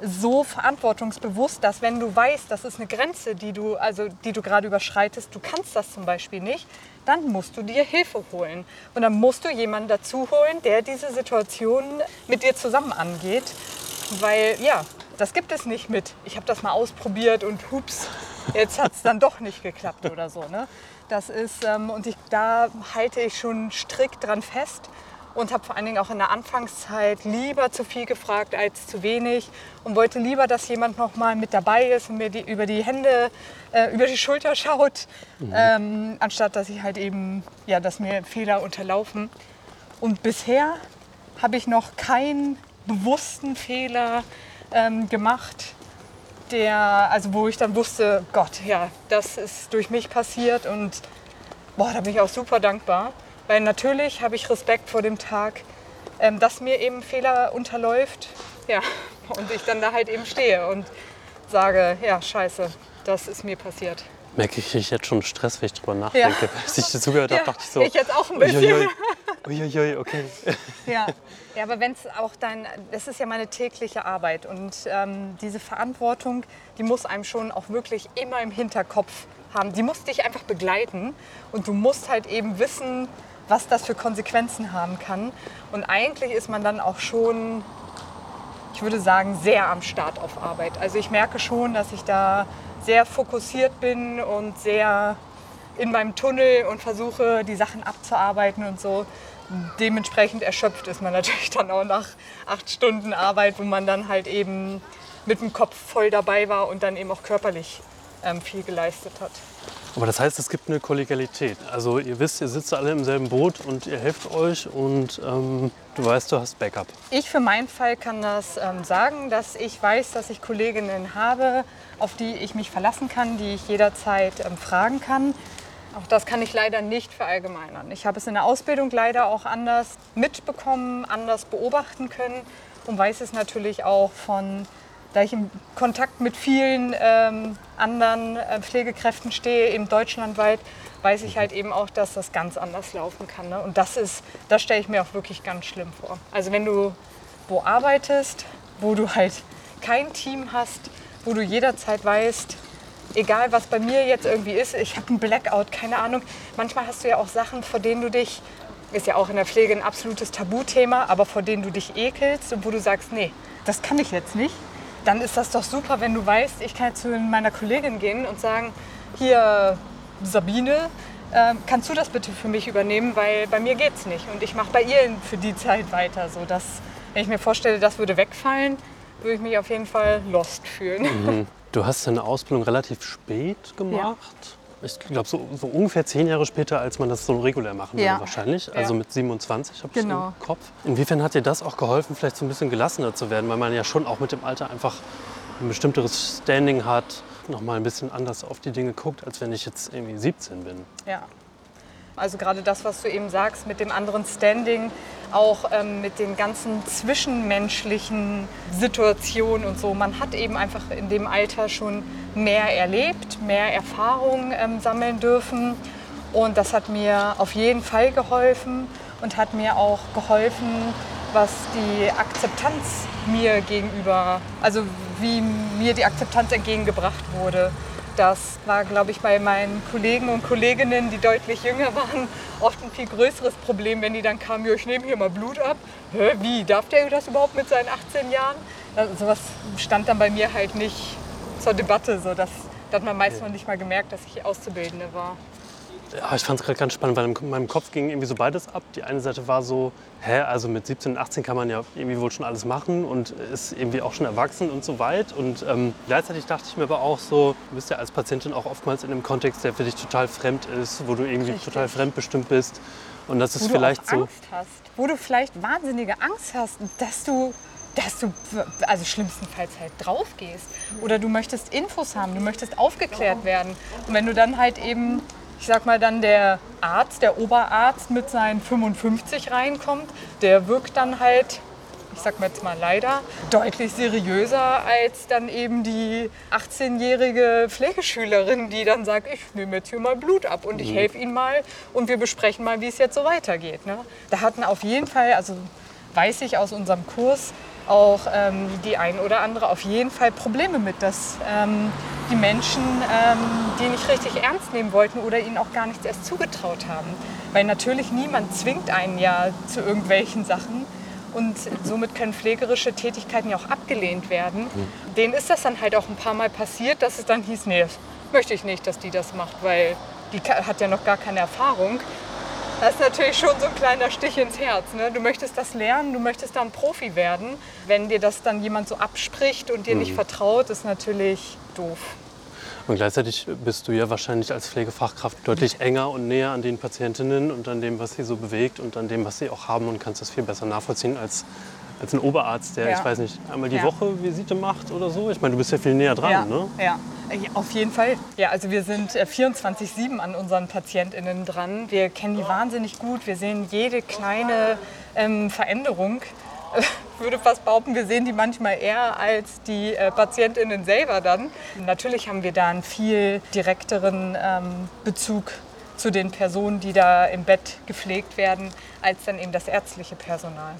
so verantwortungsbewusst, dass wenn du weißt, das ist eine Grenze, die du, also, die du gerade überschreitest, du kannst das zum Beispiel nicht, dann musst du dir Hilfe holen. Und dann musst du jemanden dazu holen, der diese Situation mit dir zusammen angeht. Weil ja, das gibt es nicht mit, ich habe das mal ausprobiert und hups, jetzt hat es dann doch nicht geklappt oder so. Ne? Das ist, ähm, und ich, da halte ich schon strikt dran fest und habe vor allen Dingen auch in der Anfangszeit lieber zu viel gefragt als zu wenig und wollte lieber, dass jemand noch mal mit dabei ist und mir die, über die Hände, äh, über die Schulter schaut, mhm. ähm, anstatt dass ich halt eben, ja, dass mir Fehler unterlaufen. Und bisher habe ich noch keinen bewussten Fehler ähm, gemacht, der, also wo ich dann wusste, Gott, ja, das ist durch mich passiert und boah, da bin ich auch super dankbar. Weil natürlich habe ich Respekt vor dem Tag, ähm, dass mir eben Fehler unterläuft. Ja, und ich dann da halt eben stehe und sage, ja, scheiße, das ist mir passiert. Merke ich jetzt schon Stress, wenn ich drüber nachdenke. Ja. Als ich zugehört habe, ja, dachte ich so. Ich jetzt auch ein bisschen. Uiuiui, okay. Ja, ja aber wenn es auch dein, das ist ja meine tägliche Arbeit und ähm, diese Verantwortung, die muss einem schon auch wirklich immer im Hinterkopf haben. Die muss dich einfach begleiten und du musst halt eben wissen, was das für Konsequenzen haben kann. Und eigentlich ist man dann auch schon, ich würde sagen, sehr am Start auf Arbeit. Also ich merke schon, dass ich da sehr fokussiert bin und sehr in meinem Tunnel und versuche, die Sachen abzuarbeiten und so. Dementsprechend erschöpft ist man natürlich dann auch nach acht Stunden Arbeit, wo man dann halt eben mit dem Kopf voll dabei war und dann eben auch körperlich ähm, viel geleistet hat. Aber das heißt, es gibt eine Kollegialität. Also ihr wisst, ihr sitzt alle im selben Boot und ihr helft euch und ähm, du weißt, du hast Backup. Ich für meinen Fall kann das ähm, sagen, dass ich weiß, dass ich Kolleginnen habe, auf die ich mich verlassen kann, die ich jederzeit ähm, fragen kann. Auch das kann ich leider nicht verallgemeinern. Ich habe es in der Ausbildung leider auch anders mitbekommen, anders beobachten können und weiß es natürlich auch von da ich im Kontakt mit vielen ähm, anderen äh, Pflegekräften stehe, eben deutschlandweit, weiß ich halt eben auch, dass das ganz anders laufen kann. Ne? Und das ist, das stelle ich mir auch wirklich ganz schlimm vor. Also wenn du wo arbeitest, wo du halt kein Team hast, wo du jederzeit weißt, egal was bei mir jetzt irgendwie ist, ich habe einen Blackout, keine Ahnung. Manchmal hast du ja auch Sachen, vor denen du dich, ist ja auch in der Pflege ein absolutes Tabuthema, aber vor denen du dich ekelst und wo du sagst, nee, das kann ich jetzt nicht dann ist das doch super, wenn du weißt, ich kann jetzt zu meiner Kollegin gehen und sagen, hier Sabine, äh, kannst du das bitte für mich übernehmen, weil bei mir geht es nicht und ich mache bei ihr für die Zeit weiter. So dass, wenn ich mir vorstelle, das würde wegfallen, würde ich mich auf jeden Fall lost fühlen. Mhm. Du hast deine Ausbildung relativ spät gemacht. Ja ich glaube, so, so, ungefähr zehn Jahre später, als man das so regulär machen ja. würde wahrscheinlich. Also ja. mit 27 habe ich genau. im Kopf. Inwiefern hat dir das auch geholfen, vielleicht so ein bisschen gelassener zu werden, weil man ja schon auch mit dem Alter einfach ein bestimmteres Standing hat, noch mal ein bisschen anders auf die Dinge guckt, als wenn ich jetzt irgendwie 17 bin. Ja, also gerade das, was du eben sagst mit dem anderen Standing, auch ähm, mit den ganzen zwischenmenschlichen Situationen und so. Man hat eben einfach in dem Alter schon mehr erlebt, mehr Erfahrung ähm, sammeln dürfen. Und das hat mir auf jeden Fall geholfen und hat mir auch geholfen, was die Akzeptanz mir gegenüber, also wie mir die Akzeptanz entgegengebracht wurde. Das war, glaube ich, bei meinen Kollegen und Kolleginnen, die deutlich jünger waren, oft ein viel größeres Problem, wenn die dann kamen, ja, ich nehme hier mal Blut ab. Hä, wie, darf der das überhaupt mit seinen 18 Jahren? Also, sowas stand dann bei mir halt nicht zur Debatte. So, das, da hat man meist noch nicht mal gemerkt, dass ich Auszubildende war. Ja, ich fand es gerade ganz spannend, weil in meinem Kopf ging irgendwie so beides ab. Die eine Seite war so, hä, also mit 17 und 18 kann man ja irgendwie wohl schon alles machen und ist irgendwie auch schon erwachsen und so weit. Und ähm, gleichzeitig dachte ich mir aber auch so, du bist ja als Patientin auch oftmals in einem Kontext, der für dich total fremd ist, wo du irgendwie Richtig. total fremdbestimmt bist. Und das ist wo vielleicht du auch Angst Hast. Wo du vielleicht wahnsinnige Angst hast, dass du dass du also schlimmstenfalls halt drauf gehst. Oder du möchtest Infos haben, du möchtest aufgeklärt werden. Und wenn du dann halt eben ich sag mal, dann der Arzt, der Oberarzt mit seinen 55 reinkommt, der wirkt dann halt, ich sag mal jetzt mal leider, deutlich seriöser als dann eben die 18-jährige Pflegeschülerin, die dann sagt, ich nehme jetzt hier mal Blut ab und ich mhm. helfe Ihnen mal und wir besprechen mal, wie es jetzt so weitergeht. Ne? Da hatten auf jeden Fall, also weiß ich aus unserem Kurs, auch ähm, die ein oder andere auf jeden Fall Probleme mit, dass ähm, die Menschen ähm, die nicht richtig ernst nehmen wollten oder ihnen auch gar nichts erst zugetraut haben. Weil natürlich niemand zwingt einen ja zu irgendwelchen Sachen. Und somit können pflegerische Tätigkeiten ja auch abgelehnt werden. Mhm. Denen ist das dann halt auch ein paar Mal passiert, dass es dann hieß, nee, das möchte ich nicht, dass die das macht, weil die hat ja noch gar keine Erfahrung. Das ist natürlich schon so ein kleiner Stich ins Herz. Ne? Du möchtest das lernen, du möchtest dann Profi werden. Wenn dir das dann jemand so abspricht und dir mhm. nicht vertraut, ist natürlich doof. Und gleichzeitig bist du ja wahrscheinlich als Pflegefachkraft deutlich enger und näher an den Patientinnen und an dem, was sie so bewegt und an dem, was sie auch haben und kannst das viel besser nachvollziehen als, als ein Oberarzt, der, ja. ich weiß nicht, einmal die ja. Woche Visite macht oder so. Ich meine, du bist ja viel näher dran, ja. ne? Ja, auf jeden Fall. Ja, also wir sind 24-7 äh, an unseren PatientInnen dran. Wir kennen die wahnsinnig gut. Wir sehen jede kleine ähm, Veränderung. Ich würde fast behaupten, wir sehen die manchmal eher als die äh, PatientInnen selber dann. Natürlich haben wir da einen viel direkteren ähm, Bezug zu den Personen, die da im Bett gepflegt werden, als dann eben das ärztliche Personal.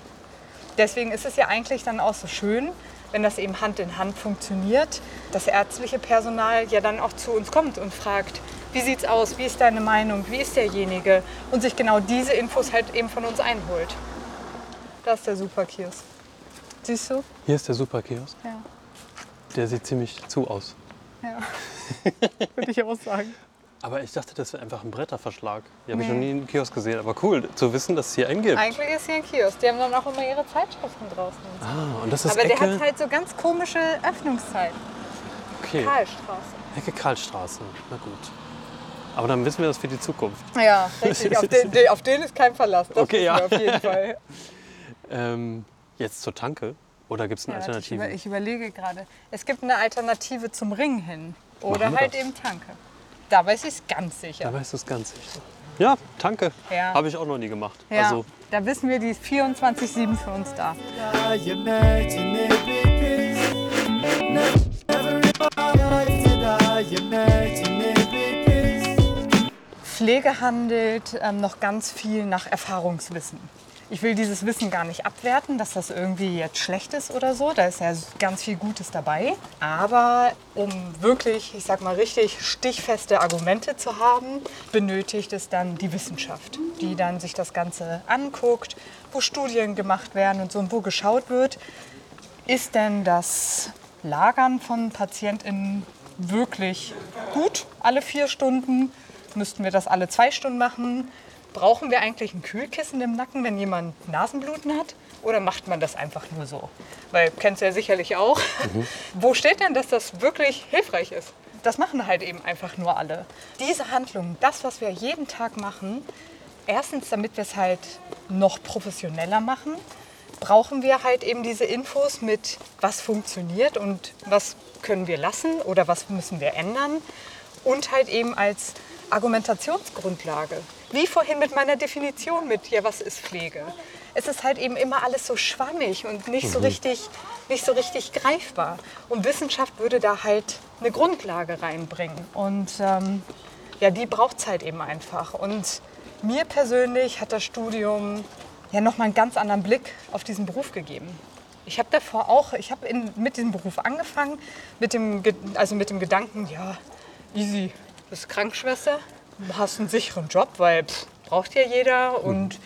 Deswegen ist es ja eigentlich dann auch so schön, wenn das eben Hand in Hand funktioniert, das ärztliche Personal ja dann auch zu uns kommt und fragt, wie sieht's aus, wie ist deine Meinung, wie ist derjenige und sich genau diese Infos halt eben von uns einholt. Das ist der Superkiosk. Siehst du? Hier ist der Superkiosk? Ja. Der sieht ziemlich zu aus. Ja, würde ich auch sagen. Aber ich dachte, das wäre einfach ein Bretterverschlag. Die habe ich noch nie in Kiosk gesehen. Aber cool, zu wissen, dass es hier einen gibt. Eigentlich ist hier ein Kiosk. Die haben dann auch immer ihre Zeitschriften draußen. Und so. Ah, und das ist Aber Ecke... der hat halt so ganz komische Öffnungszeiten. Okay. Karlstraße. Ecke Karlstraße. Na gut. Aber dann wissen wir das für die Zukunft. Ja, richtig. auf, den, auf den ist kein Verlass. Das okay, ja. auf jeden Fall. ähm, jetzt zur Tanke. Oder gibt es eine ja, Alternative? Ich, über, ich überlege gerade. Es gibt eine Alternative zum Ring hin. Oder halt das. eben Tanke. Da weiß ich es ganz sicher. Da weißt du es ganz sicher. Ja, danke. Ja. Habe ich auch noch nie gemacht. Ja. Also. Da wissen wir, die ist 24-7 für uns da. Pflege handelt ähm, noch ganz viel nach Erfahrungswissen. Ich will dieses Wissen gar nicht abwerten, dass das irgendwie jetzt schlecht ist oder so. Da ist ja ganz viel Gutes dabei. Aber um wirklich, ich sag mal, richtig stichfeste Argumente zu haben, benötigt es dann die Wissenschaft, die dann sich das Ganze anguckt, wo Studien gemacht werden und so und wo geschaut wird, ist denn das Lagern von PatientInnen wirklich gut alle vier Stunden? Müssten wir das alle zwei Stunden machen? Brauchen wir eigentlich ein Kühlkissen im Nacken, wenn jemand Nasenbluten hat? Oder macht man das einfach nur so? Weil, kennst du ja sicherlich auch. Mhm. Wo steht denn, dass das wirklich hilfreich ist? Das machen halt eben einfach nur alle. Diese Handlung, das, was wir jeden Tag machen, erstens, damit wir es halt noch professioneller machen, brauchen wir halt eben diese Infos mit, was funktioniert und was können wir lassen oder was müssen wir ändern. Und halt eben als Argumentationsgrundlage. Wie vorhin mit meiner Definition mit, ja, was ist Pflege? Es ist halt eben immer alles so schwammig und nicht so mhm. richtig, nicht so richtig greifbar. Und Wissenschaft würde da halt eine Grundlage reinbringen. Und ähm, ja, die braucht es halt eben einfach. Und mir persönlich hat das Studium ja nochmal einen ganz anderen Blick auf diesen Beruf gegeben. Ich habe davor auch, ich habe mit diesem Beruf angefangen, mit dem, also mit dem Gedanken, ja, easy, du bist Krankenschwester, hast einen sicheren Job, weil pff, braucht ja jeder und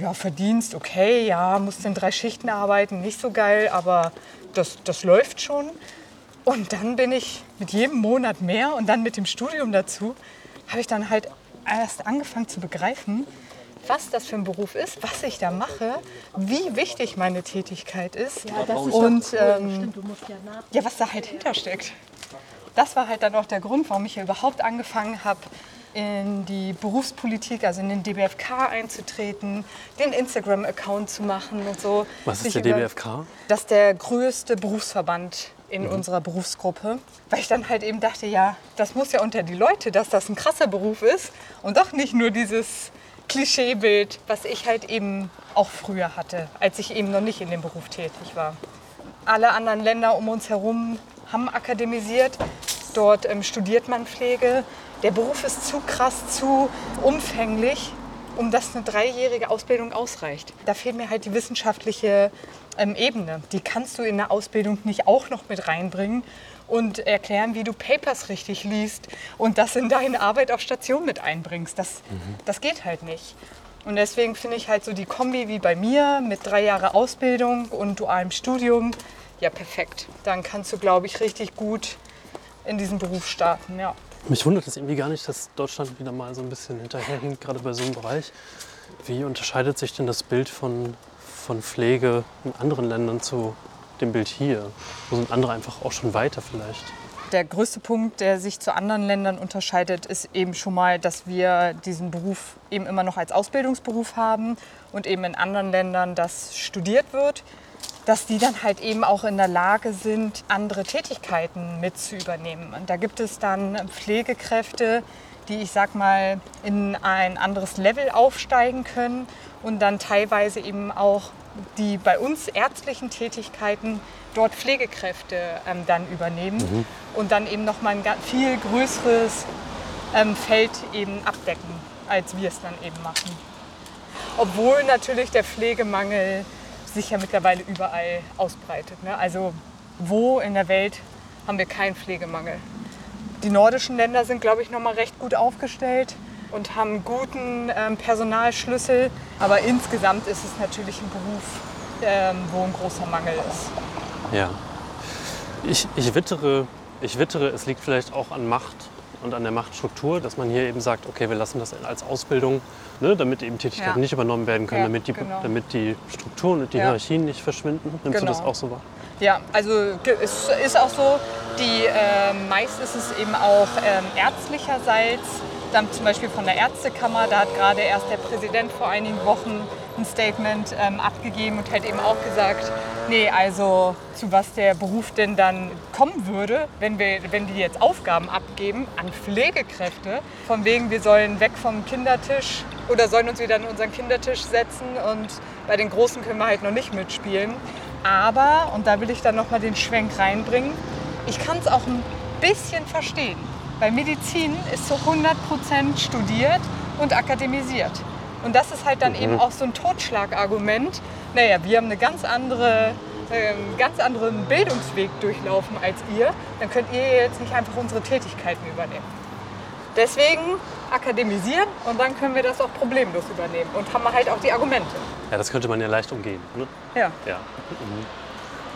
ja, Verdienst, okay, ja, musst in drei Schichten arbeiten, nicht so geil, aber das, das läuft schon. Und dann bin ich mit jedem Monat mehr und dann mit dem Studium dazu, habe ich dann halt erst angefangen zu begreifen, was das für ein Beruf ist, was ich da mache, wie wichtig meine Tätigkeit ist ja, und ähm, ja, was da halt hintersteckt. Das war halt dann auch der Grund, warum ich hier überhaupt angefangen habe, in die Berufspolitik, also in den DBFK einzutreten, den Instagram-Account zu machen und so. Was ist der DBFK? Das ist der größte Berufsverband in mhm. unserer Berufsgruppe, weil ich dann halt eben dachte, ja, das muss ja unter die Leute, dass das ein krasser Beruf ist und doch nicht nur dieses Klischeebild, was ich halt eben auch früher hatte, als ich eben noch nicht in dem Beruf tätig war. Alle anderen Länder um uns herum haben akademisiert. Dort ähm, studiert man Pflege der Beruf ist zu krass, zu umfänglich, um das eine dreijährige Ausbildung ausreicht. Da fehlt mir halt die wissenschaftliche ähm, Ebene. Die kannst du in der Ausbildung nicht auch noch mit reinbringen und erklären, wie du Papers richtig liest und das in deine Arbeit auf Station mit einbringst. Das, mhm. das geht halt nicht. Und deswegen finde ich halt so die Kombi wie bei mir mit drei Jahre Ausbildung und dualem Studium, ja perfekt. Dann kannst du, glaube ich, richtig gut in diesen Beruf starten, ja. Mich wundert es irgendwie gar nicht, dass Deutschland wieder mal so ein bisschen hinterherhinkt, gerade bei so einem Bereich. Wie unterscheidet sich denn das Bild von, von Pflege in anderen Ländern zu dem Bild hier? Wo sind andere einfach auch schon weiter vielleicht? Der größte Punkt, der sich zu anderen Ländern unterscheidet, ist eben schon mal, dass wir diesen Beruf eben immer noch als Ausbildungsberuf haben und eben in anderen Ländern das studiert wird dass die dann halt eben auch in der Lage sind, andere Tätigkeiten mit zu übernehmen. Und da gibt es dann Pflegekräfte, die ich sag mal in ein anderes Level aufsteigen können und dann teilweise eben auch die bei uns ärztlichen Tätigkeiten dort Pflegekräfte ähm, dann übernehmen mhm. und dann eben noch mal ein viel größeres ähm, Feld eben abdecken, als wir es dann eben machen. Obwohl natürlich der Pflegemangel sich ja mittlerweile überall ausbreitet. Ne? Also wo in der Welt haben wir keinen Pflegemangel? Die nordischen Länder sind, glaube ich, noch mal recht gut aufgestellt und haben guten ähm, Personalschlüssel. Aber insgesamt ist es natürlich ein Beruf, ähm, wo ein großer Mangel ist. Ja. Ich, ich, wittere, ich wittere, es liegt vielleicht auch an Macht und an der Machtstruktur, dass man hier eben sagt, okay, wir lassen das als Ausbildung, ne, damit eben Tätigkeiten ja. nicht übernommen werden können, ja, damit, die, genau. damit die Strukturen und die ja. Hierarchien nicht verschwinden. Nimmst genau. du das auch so wahr? Ja, also es ist auch so, die, äh, meist ist es eben auch ähm, ärztlicherseits, dann zum Beispiel von der Ärztekammer, da hat gerade erst der Präsident vor einigen Wochen ein Statement ähm, abgegeben und hat eben auch gesagt, nee, also zu was der Beruf denn dann kommen würde, wenn, wir, wenn die jetzt Aufgaben abgeben an Pflegekräfte, von wegen, wir sollen weg vom Kindertisch oder sollen uns wieder an unseren Kindertisch setzen und bei den Großen können wir halt noch nicht mitspielen. Aber, und da will ich dann nochmal den Schwenk reinbringen, ich kann es auch ein bisschen verstehen. Weil Medizin ist zu 100% studiert und akademisiert. Und das ist halt dann mhm. eben auch so ein Totschlagargument. Naja, wir haben eine ganz andere, einen ähm, ganz anderen Bildungsweg durchlaufen als ihr. Dann könnt ihr jetzt nicht einfach unsere Tätigkeiten übernehmen. Deswegen akademisieren und dann können wir das auch problemlos übernehmen und haben halt auch die Argumente. Ja, das könnte man ja leicht umgehen. Ne? Ja. ja. Mhm.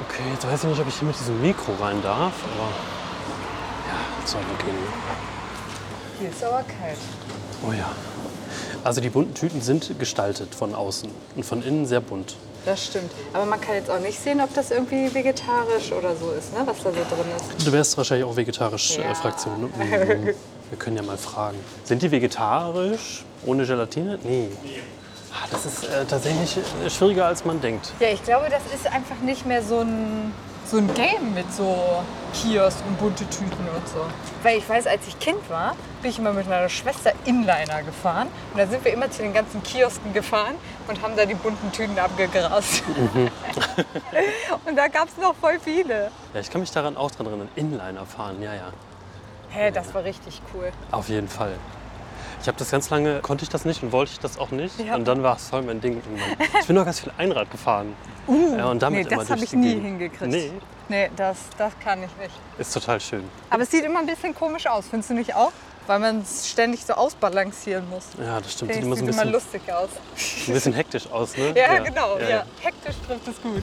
Okay, jetzt weiß ich nicht, ob ich hier mit diesem Mikro rein darf, aber ja, soll wohl gehen. Hier ist aber kalt. Oh ja. Also die bunten Tüten sind gestaltet von außen und von innen sehr bunt. Das stimmt. Aber man kann jetzt auch nicht sehen, ob das irgendwie vegetarisch oder so ist, ne? was da so drin ist. Du wärst wahrscheinlich auch vegetarisch äh, ja. äh, Fraktion. Ne? Mhm. Wir können ja mal fragen. Sind die vegetarisch ohne Gelatine? Nee. Ah, das ist äh, tatsächlich schwieriger, als man denkt. Ja, ich glaube, das ist einfach nicht mehr so ein so ein Game mit so Kiosk und bunte Tüten und so. Weil ich weiß, als ich Kind war, bin ich immer mit meiner Schwester Inliner gefahren. Und da sind wir immer zu den ganzen Kiosken gefahren und haben da die bunten Tüten abgegrast. Mhm. und da gab es noch voll viele. Ja, ich kann mich daran auch dran erinnern. Inliner fahren, ja, ja. Hä, das war richtig cool. Auf jeden Fall. Ich habe das ganz lange, konnte ich das nicht und wollte ich das auch nicht. Ja. Und dann war es voll mein Ding. Ich bin noch ganz viel Einrad gefahren. Uh, ja, und damit nee, das habe ich nie hingekriegt. Nee. Nee, das, das kann ich nicht. Ist total schön. Aber es sieht immer ein bisschen komisch aus, findest du nicht auch? Weil man es ständig so ausbalancieren muss. Ja, das stimmt. Sieht immer ein bisschen, immer lustig aus. Ein bisschen hektisch aus, ne? ja, ja, genau. Ja. Hektisch trifft es gut.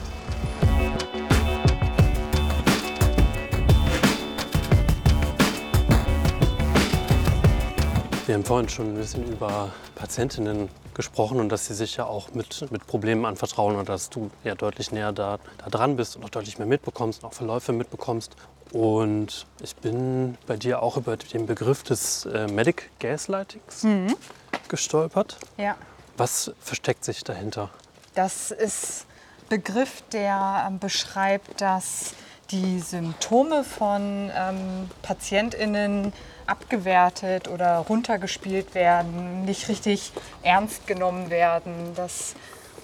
Wir haben vorhin schon ein bisschen über Patientinnen gesprochen und dass sie sich ja auch mit, mit Problemen anvertrauen und dass du ja deutlich näher da, da dran bist und auch deutlich mehr mitbekommst und auch Verläufe mitbekommst. Und ich bin bei dir auch über den Begriff des äh, Medic Gaslightings mhm. gestolpert. Ja. Was versteckt sich dahinter? Das ist Begriff, der ähm, beschreibt, dass die Symptome von ähm, PatientInnen abgewertet oder runtergespielt werden, nicht richtig ernst genommen werden. Das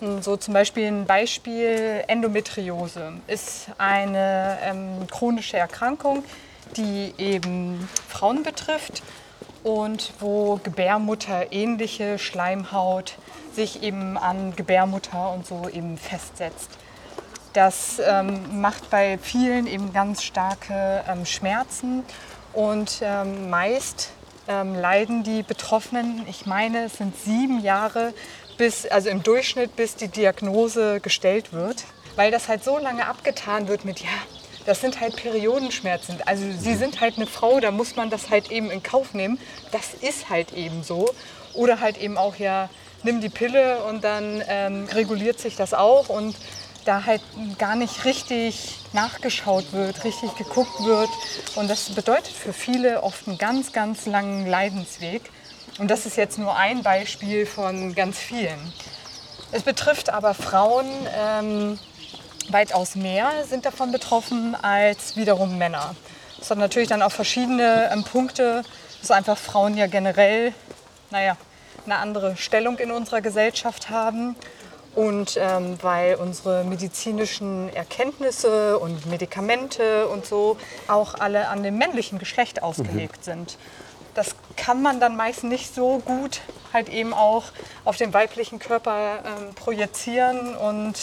hm, so zum Beispiel ein Beispiel Endometriose ist eine ähm, chronische Erkrankung, die eben Frauen betrifft und wo Gebärmutter ähnliche Schleimhaut sich eben an Gebärmutter und so eben festsetzt. Das ähm, macht bei vielen eben ganz starke ähm, Schmerzen und ähm, meist ähm, leiden die Betroffenen, ich meine, es sind sieben Jahre, bis, also im Durchschnitt, bis die Diagnose gestellt wird, weil das halt so lange abgetan wird mit, ja, das sind halt Periodenschmerzen. Also sie sind halt eine Frau, da muss man das halt eben in Kauf nehmen. Das ist halt eben so. Oder halt eben auch, ja, nimm die Pille und dann ähm, reguliert sich das auch. Und da halt gar nicht richtig nachgeschaut wird, richtig geguckt wird. Und das bedeutet für viele oft einen ganz, ganz langen Leidensweg. Und das ist jetzt nur ein Beispiel von ganz vielen. Es betrifft aber Frauen, ähm, weitaus mehr sind davon betroffen als wiederum Männer. Das hat natürlich dann auch verschiedene ähm, Punkte, dass einfach Frauen ja generell, naja, eine andere Stellung in unserer Gesellschaft haben und ähm, weil unsere medizinischen Erkenntnisse und Medikamente und so auch alle an dem männlichen Geschlecht ausgelegt mhm. sind. Das kann man dann meist nicht so gut halt eben auch auf den weiblichen Körper ähm, projizieren und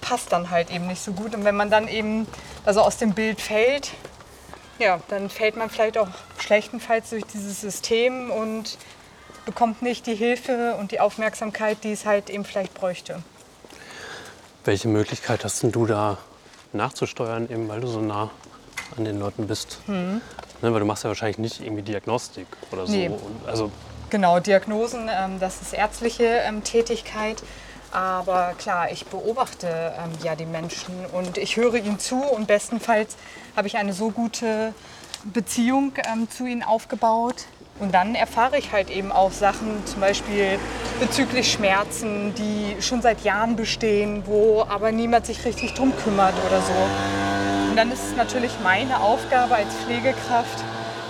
passt dann halt eben nicht so gut. Und wenn man dann eben also aus dem Bild fällt, ja, dann fällt man vielleicht auch schlechtenfalls durch dieses System und bekommt nicht die Hilfe und die Aufmerksamkeit, die es halt eben vielleicht bräuchte. Welche Möglichkeit hast denn du da nachzusteuern, eben weil du so nah an den Leuten bist? Mhm. Ne, weil du machst ja wahrscheinlich nicht irgendwie Diagnostik oder so. Nee. also genau, Diagnosen, ähm, das ist ärztliche ähm, Tätigkeit. Aber klar, ich beobachte ähm, ja die Menschen und ich höre ihnen zu und bestenfalls habe ich eine so gute Beziehung ähm, zu ihnen aufgebaut. Und dann erfahre ich halt eben auch Sachen, zum Beispiel bezüglich Schmerzen, die schon seit Jahren bestehen, wo aber niemand sich richtig drum kümmert oder so. Und dann ist es natürlich meine Aufgabe als Pflegekraft,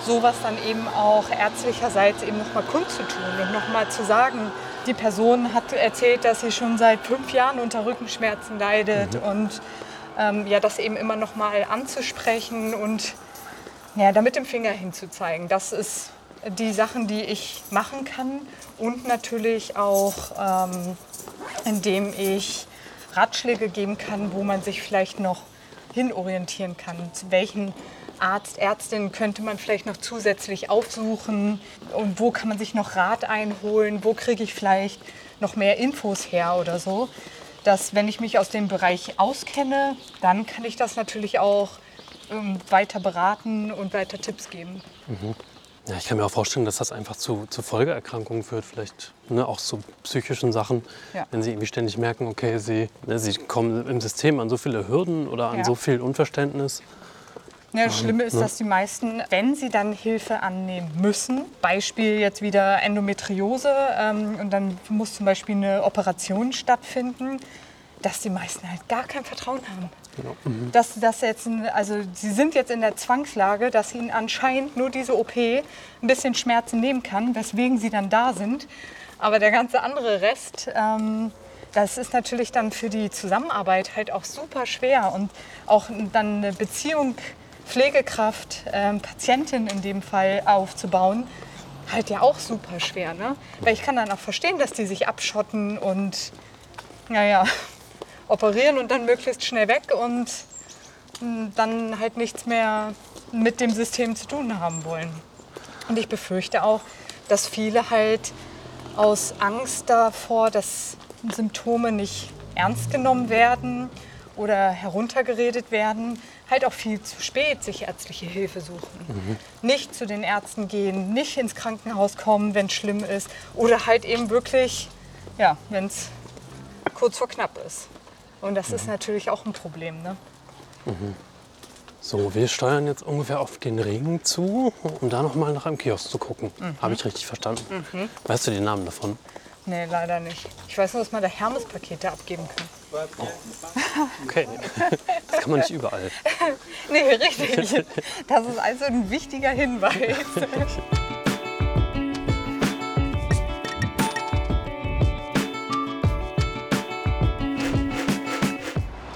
sowas dann eben auch ärztlicherseits eben nochmal kundzutun und nochmal zu sagen, die Person hat erzählt, dass sie schon seit fünf Jahren unter Rückenschmerzen leidet mhm. und ähm, ja, das eben immer noch mal anzusprechen und ja, da mit dem Finger hinzuzeigen. Das ist die Sachen, die ich machen kann und natürlich auch, ähm, indem ich Ratschläge geben kann, wo man sich vielleicht noch hinorientieren kann, zu welchen Arzt, Ärztin könnte man vielleicht noch zusätzlich aufsuchen und wo kann man sich noch Rat einholen, wo kriege ich vielleicht noch mehr Infos her oder so. Dass wenn ich mich aus dem Bereich auskenne, dann kann ich das natürlich auch ähm, weiter beraten und weiter Tipps geben. Mhm. Ja, ich kann mir auch vorstellen, dass das einfach zu, zu Folgeerkrankungen führt, vielleicht ne, auch zu psychischen Sachen, ja. wenn sie irgendwie ständig merken, okay, sie, ne, sie kommen im System an so viele Hürden oder an ja. so viel Unverständnis. Ja, das Schlimme ist, dass die meisten, wenn sie dann Hilfe annehmen müssen, Beispiel jetzt wieder Endometriose ähm, und dann muss zum Beispiel eine Operation stattfinden, dass die meisten halt gar kein Vertrauen haben. Genau. Mhm. Dass das jetzt, also sie sind jetzt in der Zwangslage, dass ihnen anscheinend nur diese OP ein bisschen Schmerzen nehmen kann, weswegen sie dann da sind. Aber der ganze andere Rest, ähm, das ist natürlich dann für die Zusammenarbeit halt auch super schwer und auch dann eine Beziehung Pflegekraft, ähm, Patientin in dem Fall aufzubauen, halt ja auch super schwer. Ne? Weil ich kann dann auch verstehen, dass die sich abschotten und naja, operieren und dann möglichst schnell weg und hm, dann halt nichts mehr mit dem System zu tun haben wollen. Und ich befürchte auch, dass viele halt aus Angst davor, dass Symptome nicht ernst genommen werden oder heruntergeredet werden, halt auch viel zu spät sich ärztliche Hilfe suchen. Mhm. Nicht zu den Ärzten gehen, nicht ins Krankenhaus kommen, wenn es schlimm ist. Oder halt eben wirklich, ja, wenn es kurz vor knapp ist. Und das ist natürlich auch ein Problem. Ne? Mhm. So, wir steuern jetzt ungefähr auf den Ring zu, um da noch mal nach einem Kiosk zu gucken. Mhm. Habe ich richtig verstanden? Mhm. Weißt du den Namen davon? Nee, leider nicht. Ich weiß nur, dass man da Hermes-Pakete abgeben kann. Oh. Okay, das kann man nicht überall. nee, richtig. Das ist also ein wichtiger Hinweis.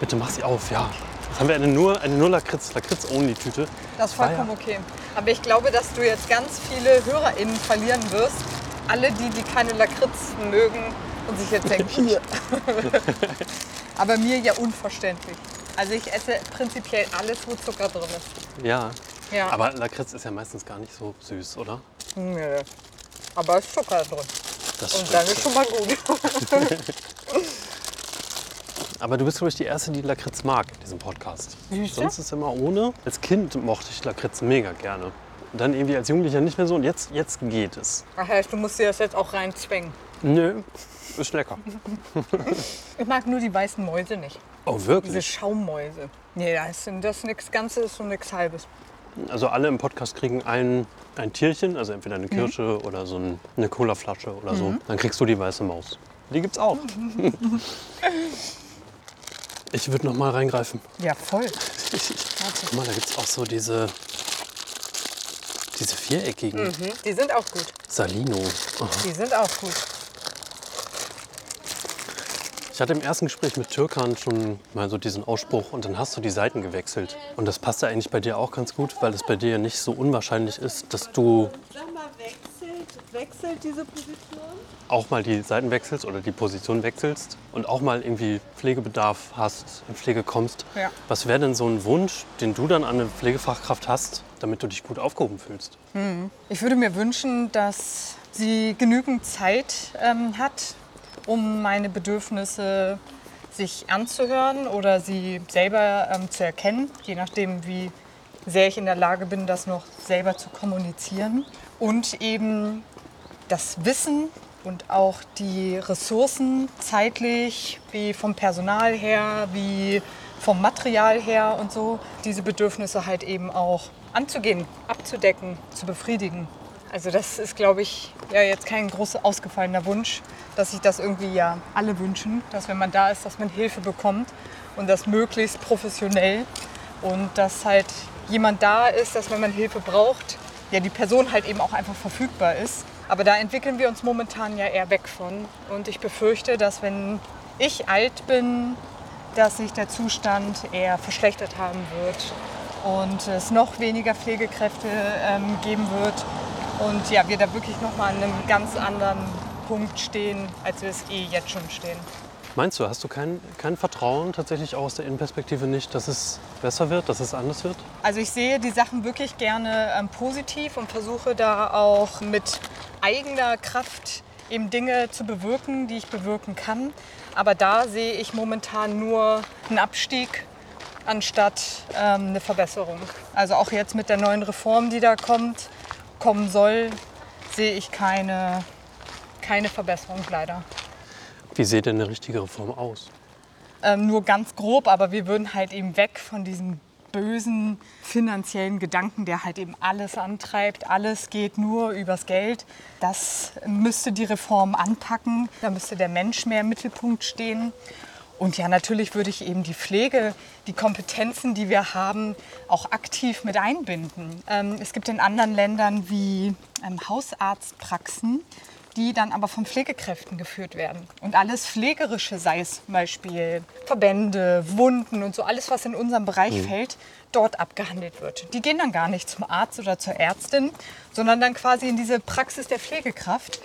Bitte mach sie auf, ja. Jetzt haben wir eine nur, eine nur Lakritz, Lakritz-Only-Tüte. Das ist vollkommen okay. Aber ich glaube, dass du jetzt ganz viele HörerInnen verlieren wirst. Alle die, die keine Lakritz mögen und sich jetzt denken, hier. Aber mir ja unverständlich. Also ich esse prinzipiell alles, wo Zucker drin ist. Ja. Ja. Aber Lakritz ist ja meistens gar nicht so süß, oder? Nö. Aber es ist Zucker drin. Das Und dann ist schon mal gut. Aber du bist, glaube ich, die Erste, die Lakritz mag in diesem Podcast. Siehste? Sonst ist es immer ohne. Als Kind mochte ich Lakritz mega gerne. Und dann irgendwie als Jugendlicher nicht mehr so. Und jetzt, jetzt geht es. Ach heißt, du musst dir das jetzt auch reinzwängen. Nö, ist lecker. Ich mag nur die weißen Mäuse nicht. Oh, Diese wirklich? Schaummäuse. Nee, das ist, das ist nichts Ganzes und nichts Halbes. Also alle im Podcast kriegen ein, ein Tierchen, also entweder Mhm. eine Kirsche oder so ein, eine Colaflasche oder so. Dann kriegst du die weiße Maus. Die gibt's auch. ich würde noch mal reingreifen. Ja, voll. Guck mal, da gibt's auch so diese, diese viereckigen Die sind auch gut. Salino. Aha. Die sind auch gut. Ich hatte im ersten Gespräch mit Türkan schon mal so diesen Ausspruch und dann hast du die Seiten gewechselt. Und das passt ja eigentlich bei dir auch ganz gut, weil es bei dir ja nicht so unwahrscheinlich ist, dass du wechselt, diese Position? auch mal die Seiten wechselst oder die Position wechselst und auch mal irgendwie Pflegebedarf hast, in Pflege kommst. Ja. Was wäre denn so ein Wunsch, den du dann an eine Pflegefachkraft hast, damit du dich gut aufgehoben fühlst? Ich würde mir wünschen, dass sie genügend Zeit ähm, hat, um meine Bedürfnisse sich anzuhören oder sie selber ähm, zu erkennen, je nachdem, wie sehr ich in der Lage bin, das noch selber zu kommunizieren. Und eben das Wissen und auch die Ressourcen zeitlich, wie vom Personal her, wie vom Material her und so, diese Bedürfnisse halt eben auch anzugehen, abzudecken, zu befriedigen. Also das ist, glaube ich, ja jetzt kein groß ausgefallener Wunsch, dass sich das irgendwie ja alle wünschen, dass wenn man da ist, dass man Hilfe bekommt und das möglichst professionell und dass halt jemand da ist, dass wenn man Hilfe braucht, ja die Person halt eben auch einfach verfügbar ist. Aber da entwickeln wir uns momentan ja eher weg von und ich befürchte, dass wenn ich alt bin, dass sich der Zustand eher verschlechtert haben wird und es noch weniger Pflegekräfte ähm, geben wird und ja, wir da wirklich noch mal an einem ganz anderen Punkt stehen, als wir es eh jetzt schon stehen. Meinst du, hast du kein, kein Vertrauen tatsächlich auch aus der Innenperspektive nicht, dass es besser wird, dass es anders wird? Also ich sehe die Sachen wirklich gerne ähm, positiv und versuche da auch mit eigener Kraft eben Dinge zu bewirken, die ich bewirken kann. Aber da sehe ich momentan nur einen Abstieg anstatt ähm, eine Verbesserung. Also auch jetzt mit der neuen Reform, die da kommt, kommen soll, sehe ich keine, keine Verbesserung leider. Wie sieht denn eine richtige Reform aus? ähm, nur ganz grob, aber wir würden halt eben weg von diesem bösen finanziellen Gedanken, der halt eben alles antreibt. Alles geht nur übers Geld. Das müsste die Reform anpacken. Da müsste der Mensch mehr im Mittelpunkt stehen. Und ja, natürlich würde ich eben die Pflege, die Kompetenzen, die wir haben, auch aktiv mit einbinden. Ähm, es gibt in anderen Ländern wie ähm, Hausarztpraxen, die dann aber von Pflegekräften geführt werden. Und alles Pflegerische, sei es zum Beispiel Verbände, Wunden und so, alles, was in unserem Bereich fällt, dort abgehandelt wird. Die gehen dann gar nicht zum Arzt oder zur Ärztin, sondern dann quasi in diese Praxis der Pflegekraft.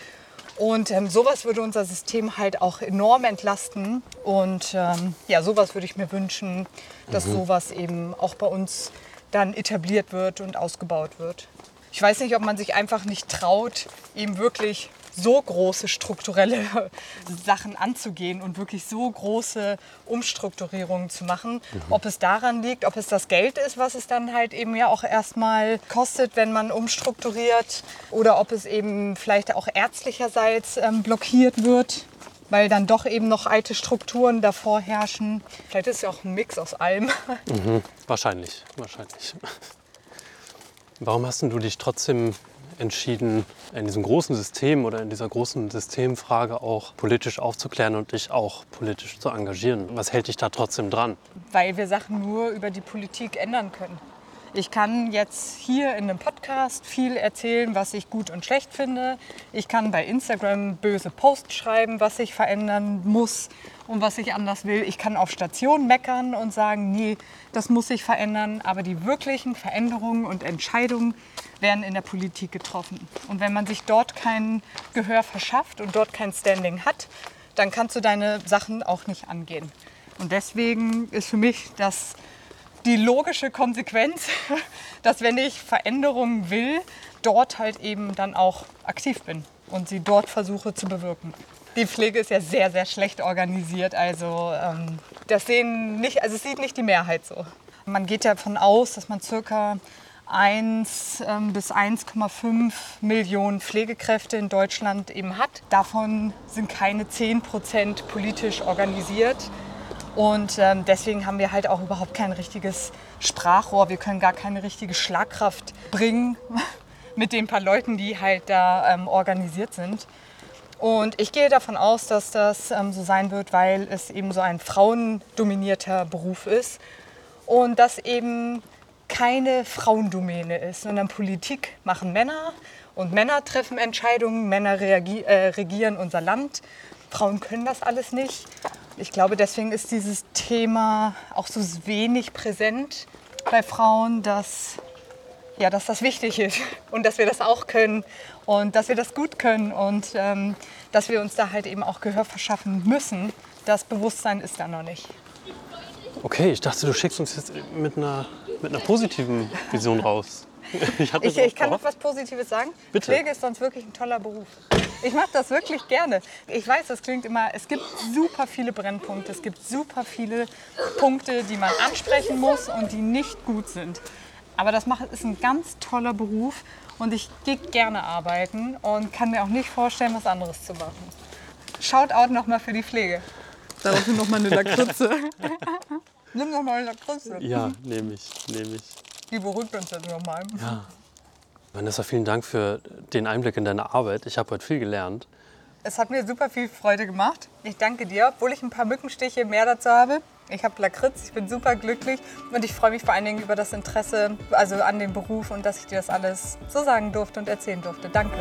Und ähm, sowas würde unser System halt auch enorm entlasten. Und ähm, ja, sowas würde ich mir wünschen, dass sowas eben auch bei uns dann etabliert wird und ausgebaut wird. Ich weiß nicht, ob man sich einfach nicht traut, eben wirklich so große strukturelle Sachen anzugehen und wirklich so große Umstrukturierungen zu machen. Ob es daran liegt, ob es das Geld ist, was es dann halt eben ja auch erstmal kostet, wenn man umstrukturiert, oder ob es eben vielleicht auch ärztlicherseits ähm, blockiert wird, weil dann doch eben noch alte Strukturen davor herrschen. Vielleicht ist es ja auch ein Mix aus allem. Wahrscheinlich, wahrscheinlich. Warum hast denn du dich trotzdem entschieden, in diesem großen System oder in dieser großen Systemfrage auch politisch aufzuklären und dich auch politisch zu engagieren? Was hält dich da trotzdem dran? weil wir Sachen nur über die Politik ändern können. Ich kann jetzt hier in einem Podcast viel erzählen, was ich gut und schlecht finde. Ich kann bei Instagram böse Posts schreiben, was ich verändern muss und was ich anders will. Ich kann auf Station meckern und sagen, nee, das muss sich verändern. Aber die wirklichen Veränderungen und Entscheidungen werden in der Politik getroffen. Und wenn man sich dort kein Gehör verschafft und dort kein Standing hat, dann kannst du deine Sachen auch nicht angehen. Und deswegen ist für mich das die logische Konsequenz, dass wenn ich Veränderungen will, dort halt eben dann auch aktiv bin und sie dort versuche zu bewirken. Die Pflege ist ja sehr, sehr schlecht organisiert. Also ähm, das sehen nicht, also es sieht nicht die Mehrheit so. Man geht ja davon aus, dass man circa 1 ähm, bis 1,5 Millionen Pflegekräfte in Deutschland eben hat. Davon sind keine 10 Prozent politisch organisiert. Und ähm, deswegen haben wir halt auch überhaupt kein richtiges Sprachrohr. Wir können gar keine richtige Schlagkraft bringen mit den paar Leuten, die halt da ähm, organisiert sind. Und ich gehe davon aus, dass das so sein wird, weil es eben so ein frauendominierter Beruf ist und das eben keine Frauendomäne ist, sondern Politik machen Männer und Männer treffen Entscheidungen, Männer äh, regieren unser Land. Frauen können das alles nicht. Ich glaube, deswegen ist dieses Thema auch so wenig präsent bei Frauen, dass, ja, dass das wichtig ist und dass wir das auch können und dass wir das gut können und ähm, dass wir uns da halt eben auch Gehör verschaffen müssen. Das Bewusstsein ist da noch nicht. Okay, ich dachte, du schickst uns jetzt mit einer, mit einer positiven Vision raus. Ich, ich, ich kann noch was Positives sagen. Bitte. Pflege ist sonst wirklich ein toller Beruf. Ich mache das wirklich gerne. Ich weiß, das klingt immer, es gibt super viele Brennpunkte, es gibt super viele Punkte, die man ansprechen muss und die nicht gut sind. Aber das ist ein ganz toller Beruf und ich gehe gerne arbeiten und kann mir auch nicht vorstellen, was anderes zu machen. Shoutout nochmal für die Pflege. Daraufhin nochmal eine Lakritze. Nimm noch mal eine Lakritze. Ja, nehme ich, nehme ich. Die beruhigt uns jetzt nochmal. Ja. Vanessa, vielen Dank für den Einblick in deine Arbeit. Ich habe heute viel gelernt. Es hat mir super viel Freude gemacht. Ich danke dir, obwohl ich ein paar Mückenstiche mehr dazu habe. Ich habe Lakritz, ich bin super glücklich und ich freue mich vor allen Dingen über das Interesse also an dem Beruf und dass ich dir das alles so sagen durfte und erzählen durfte. Danke.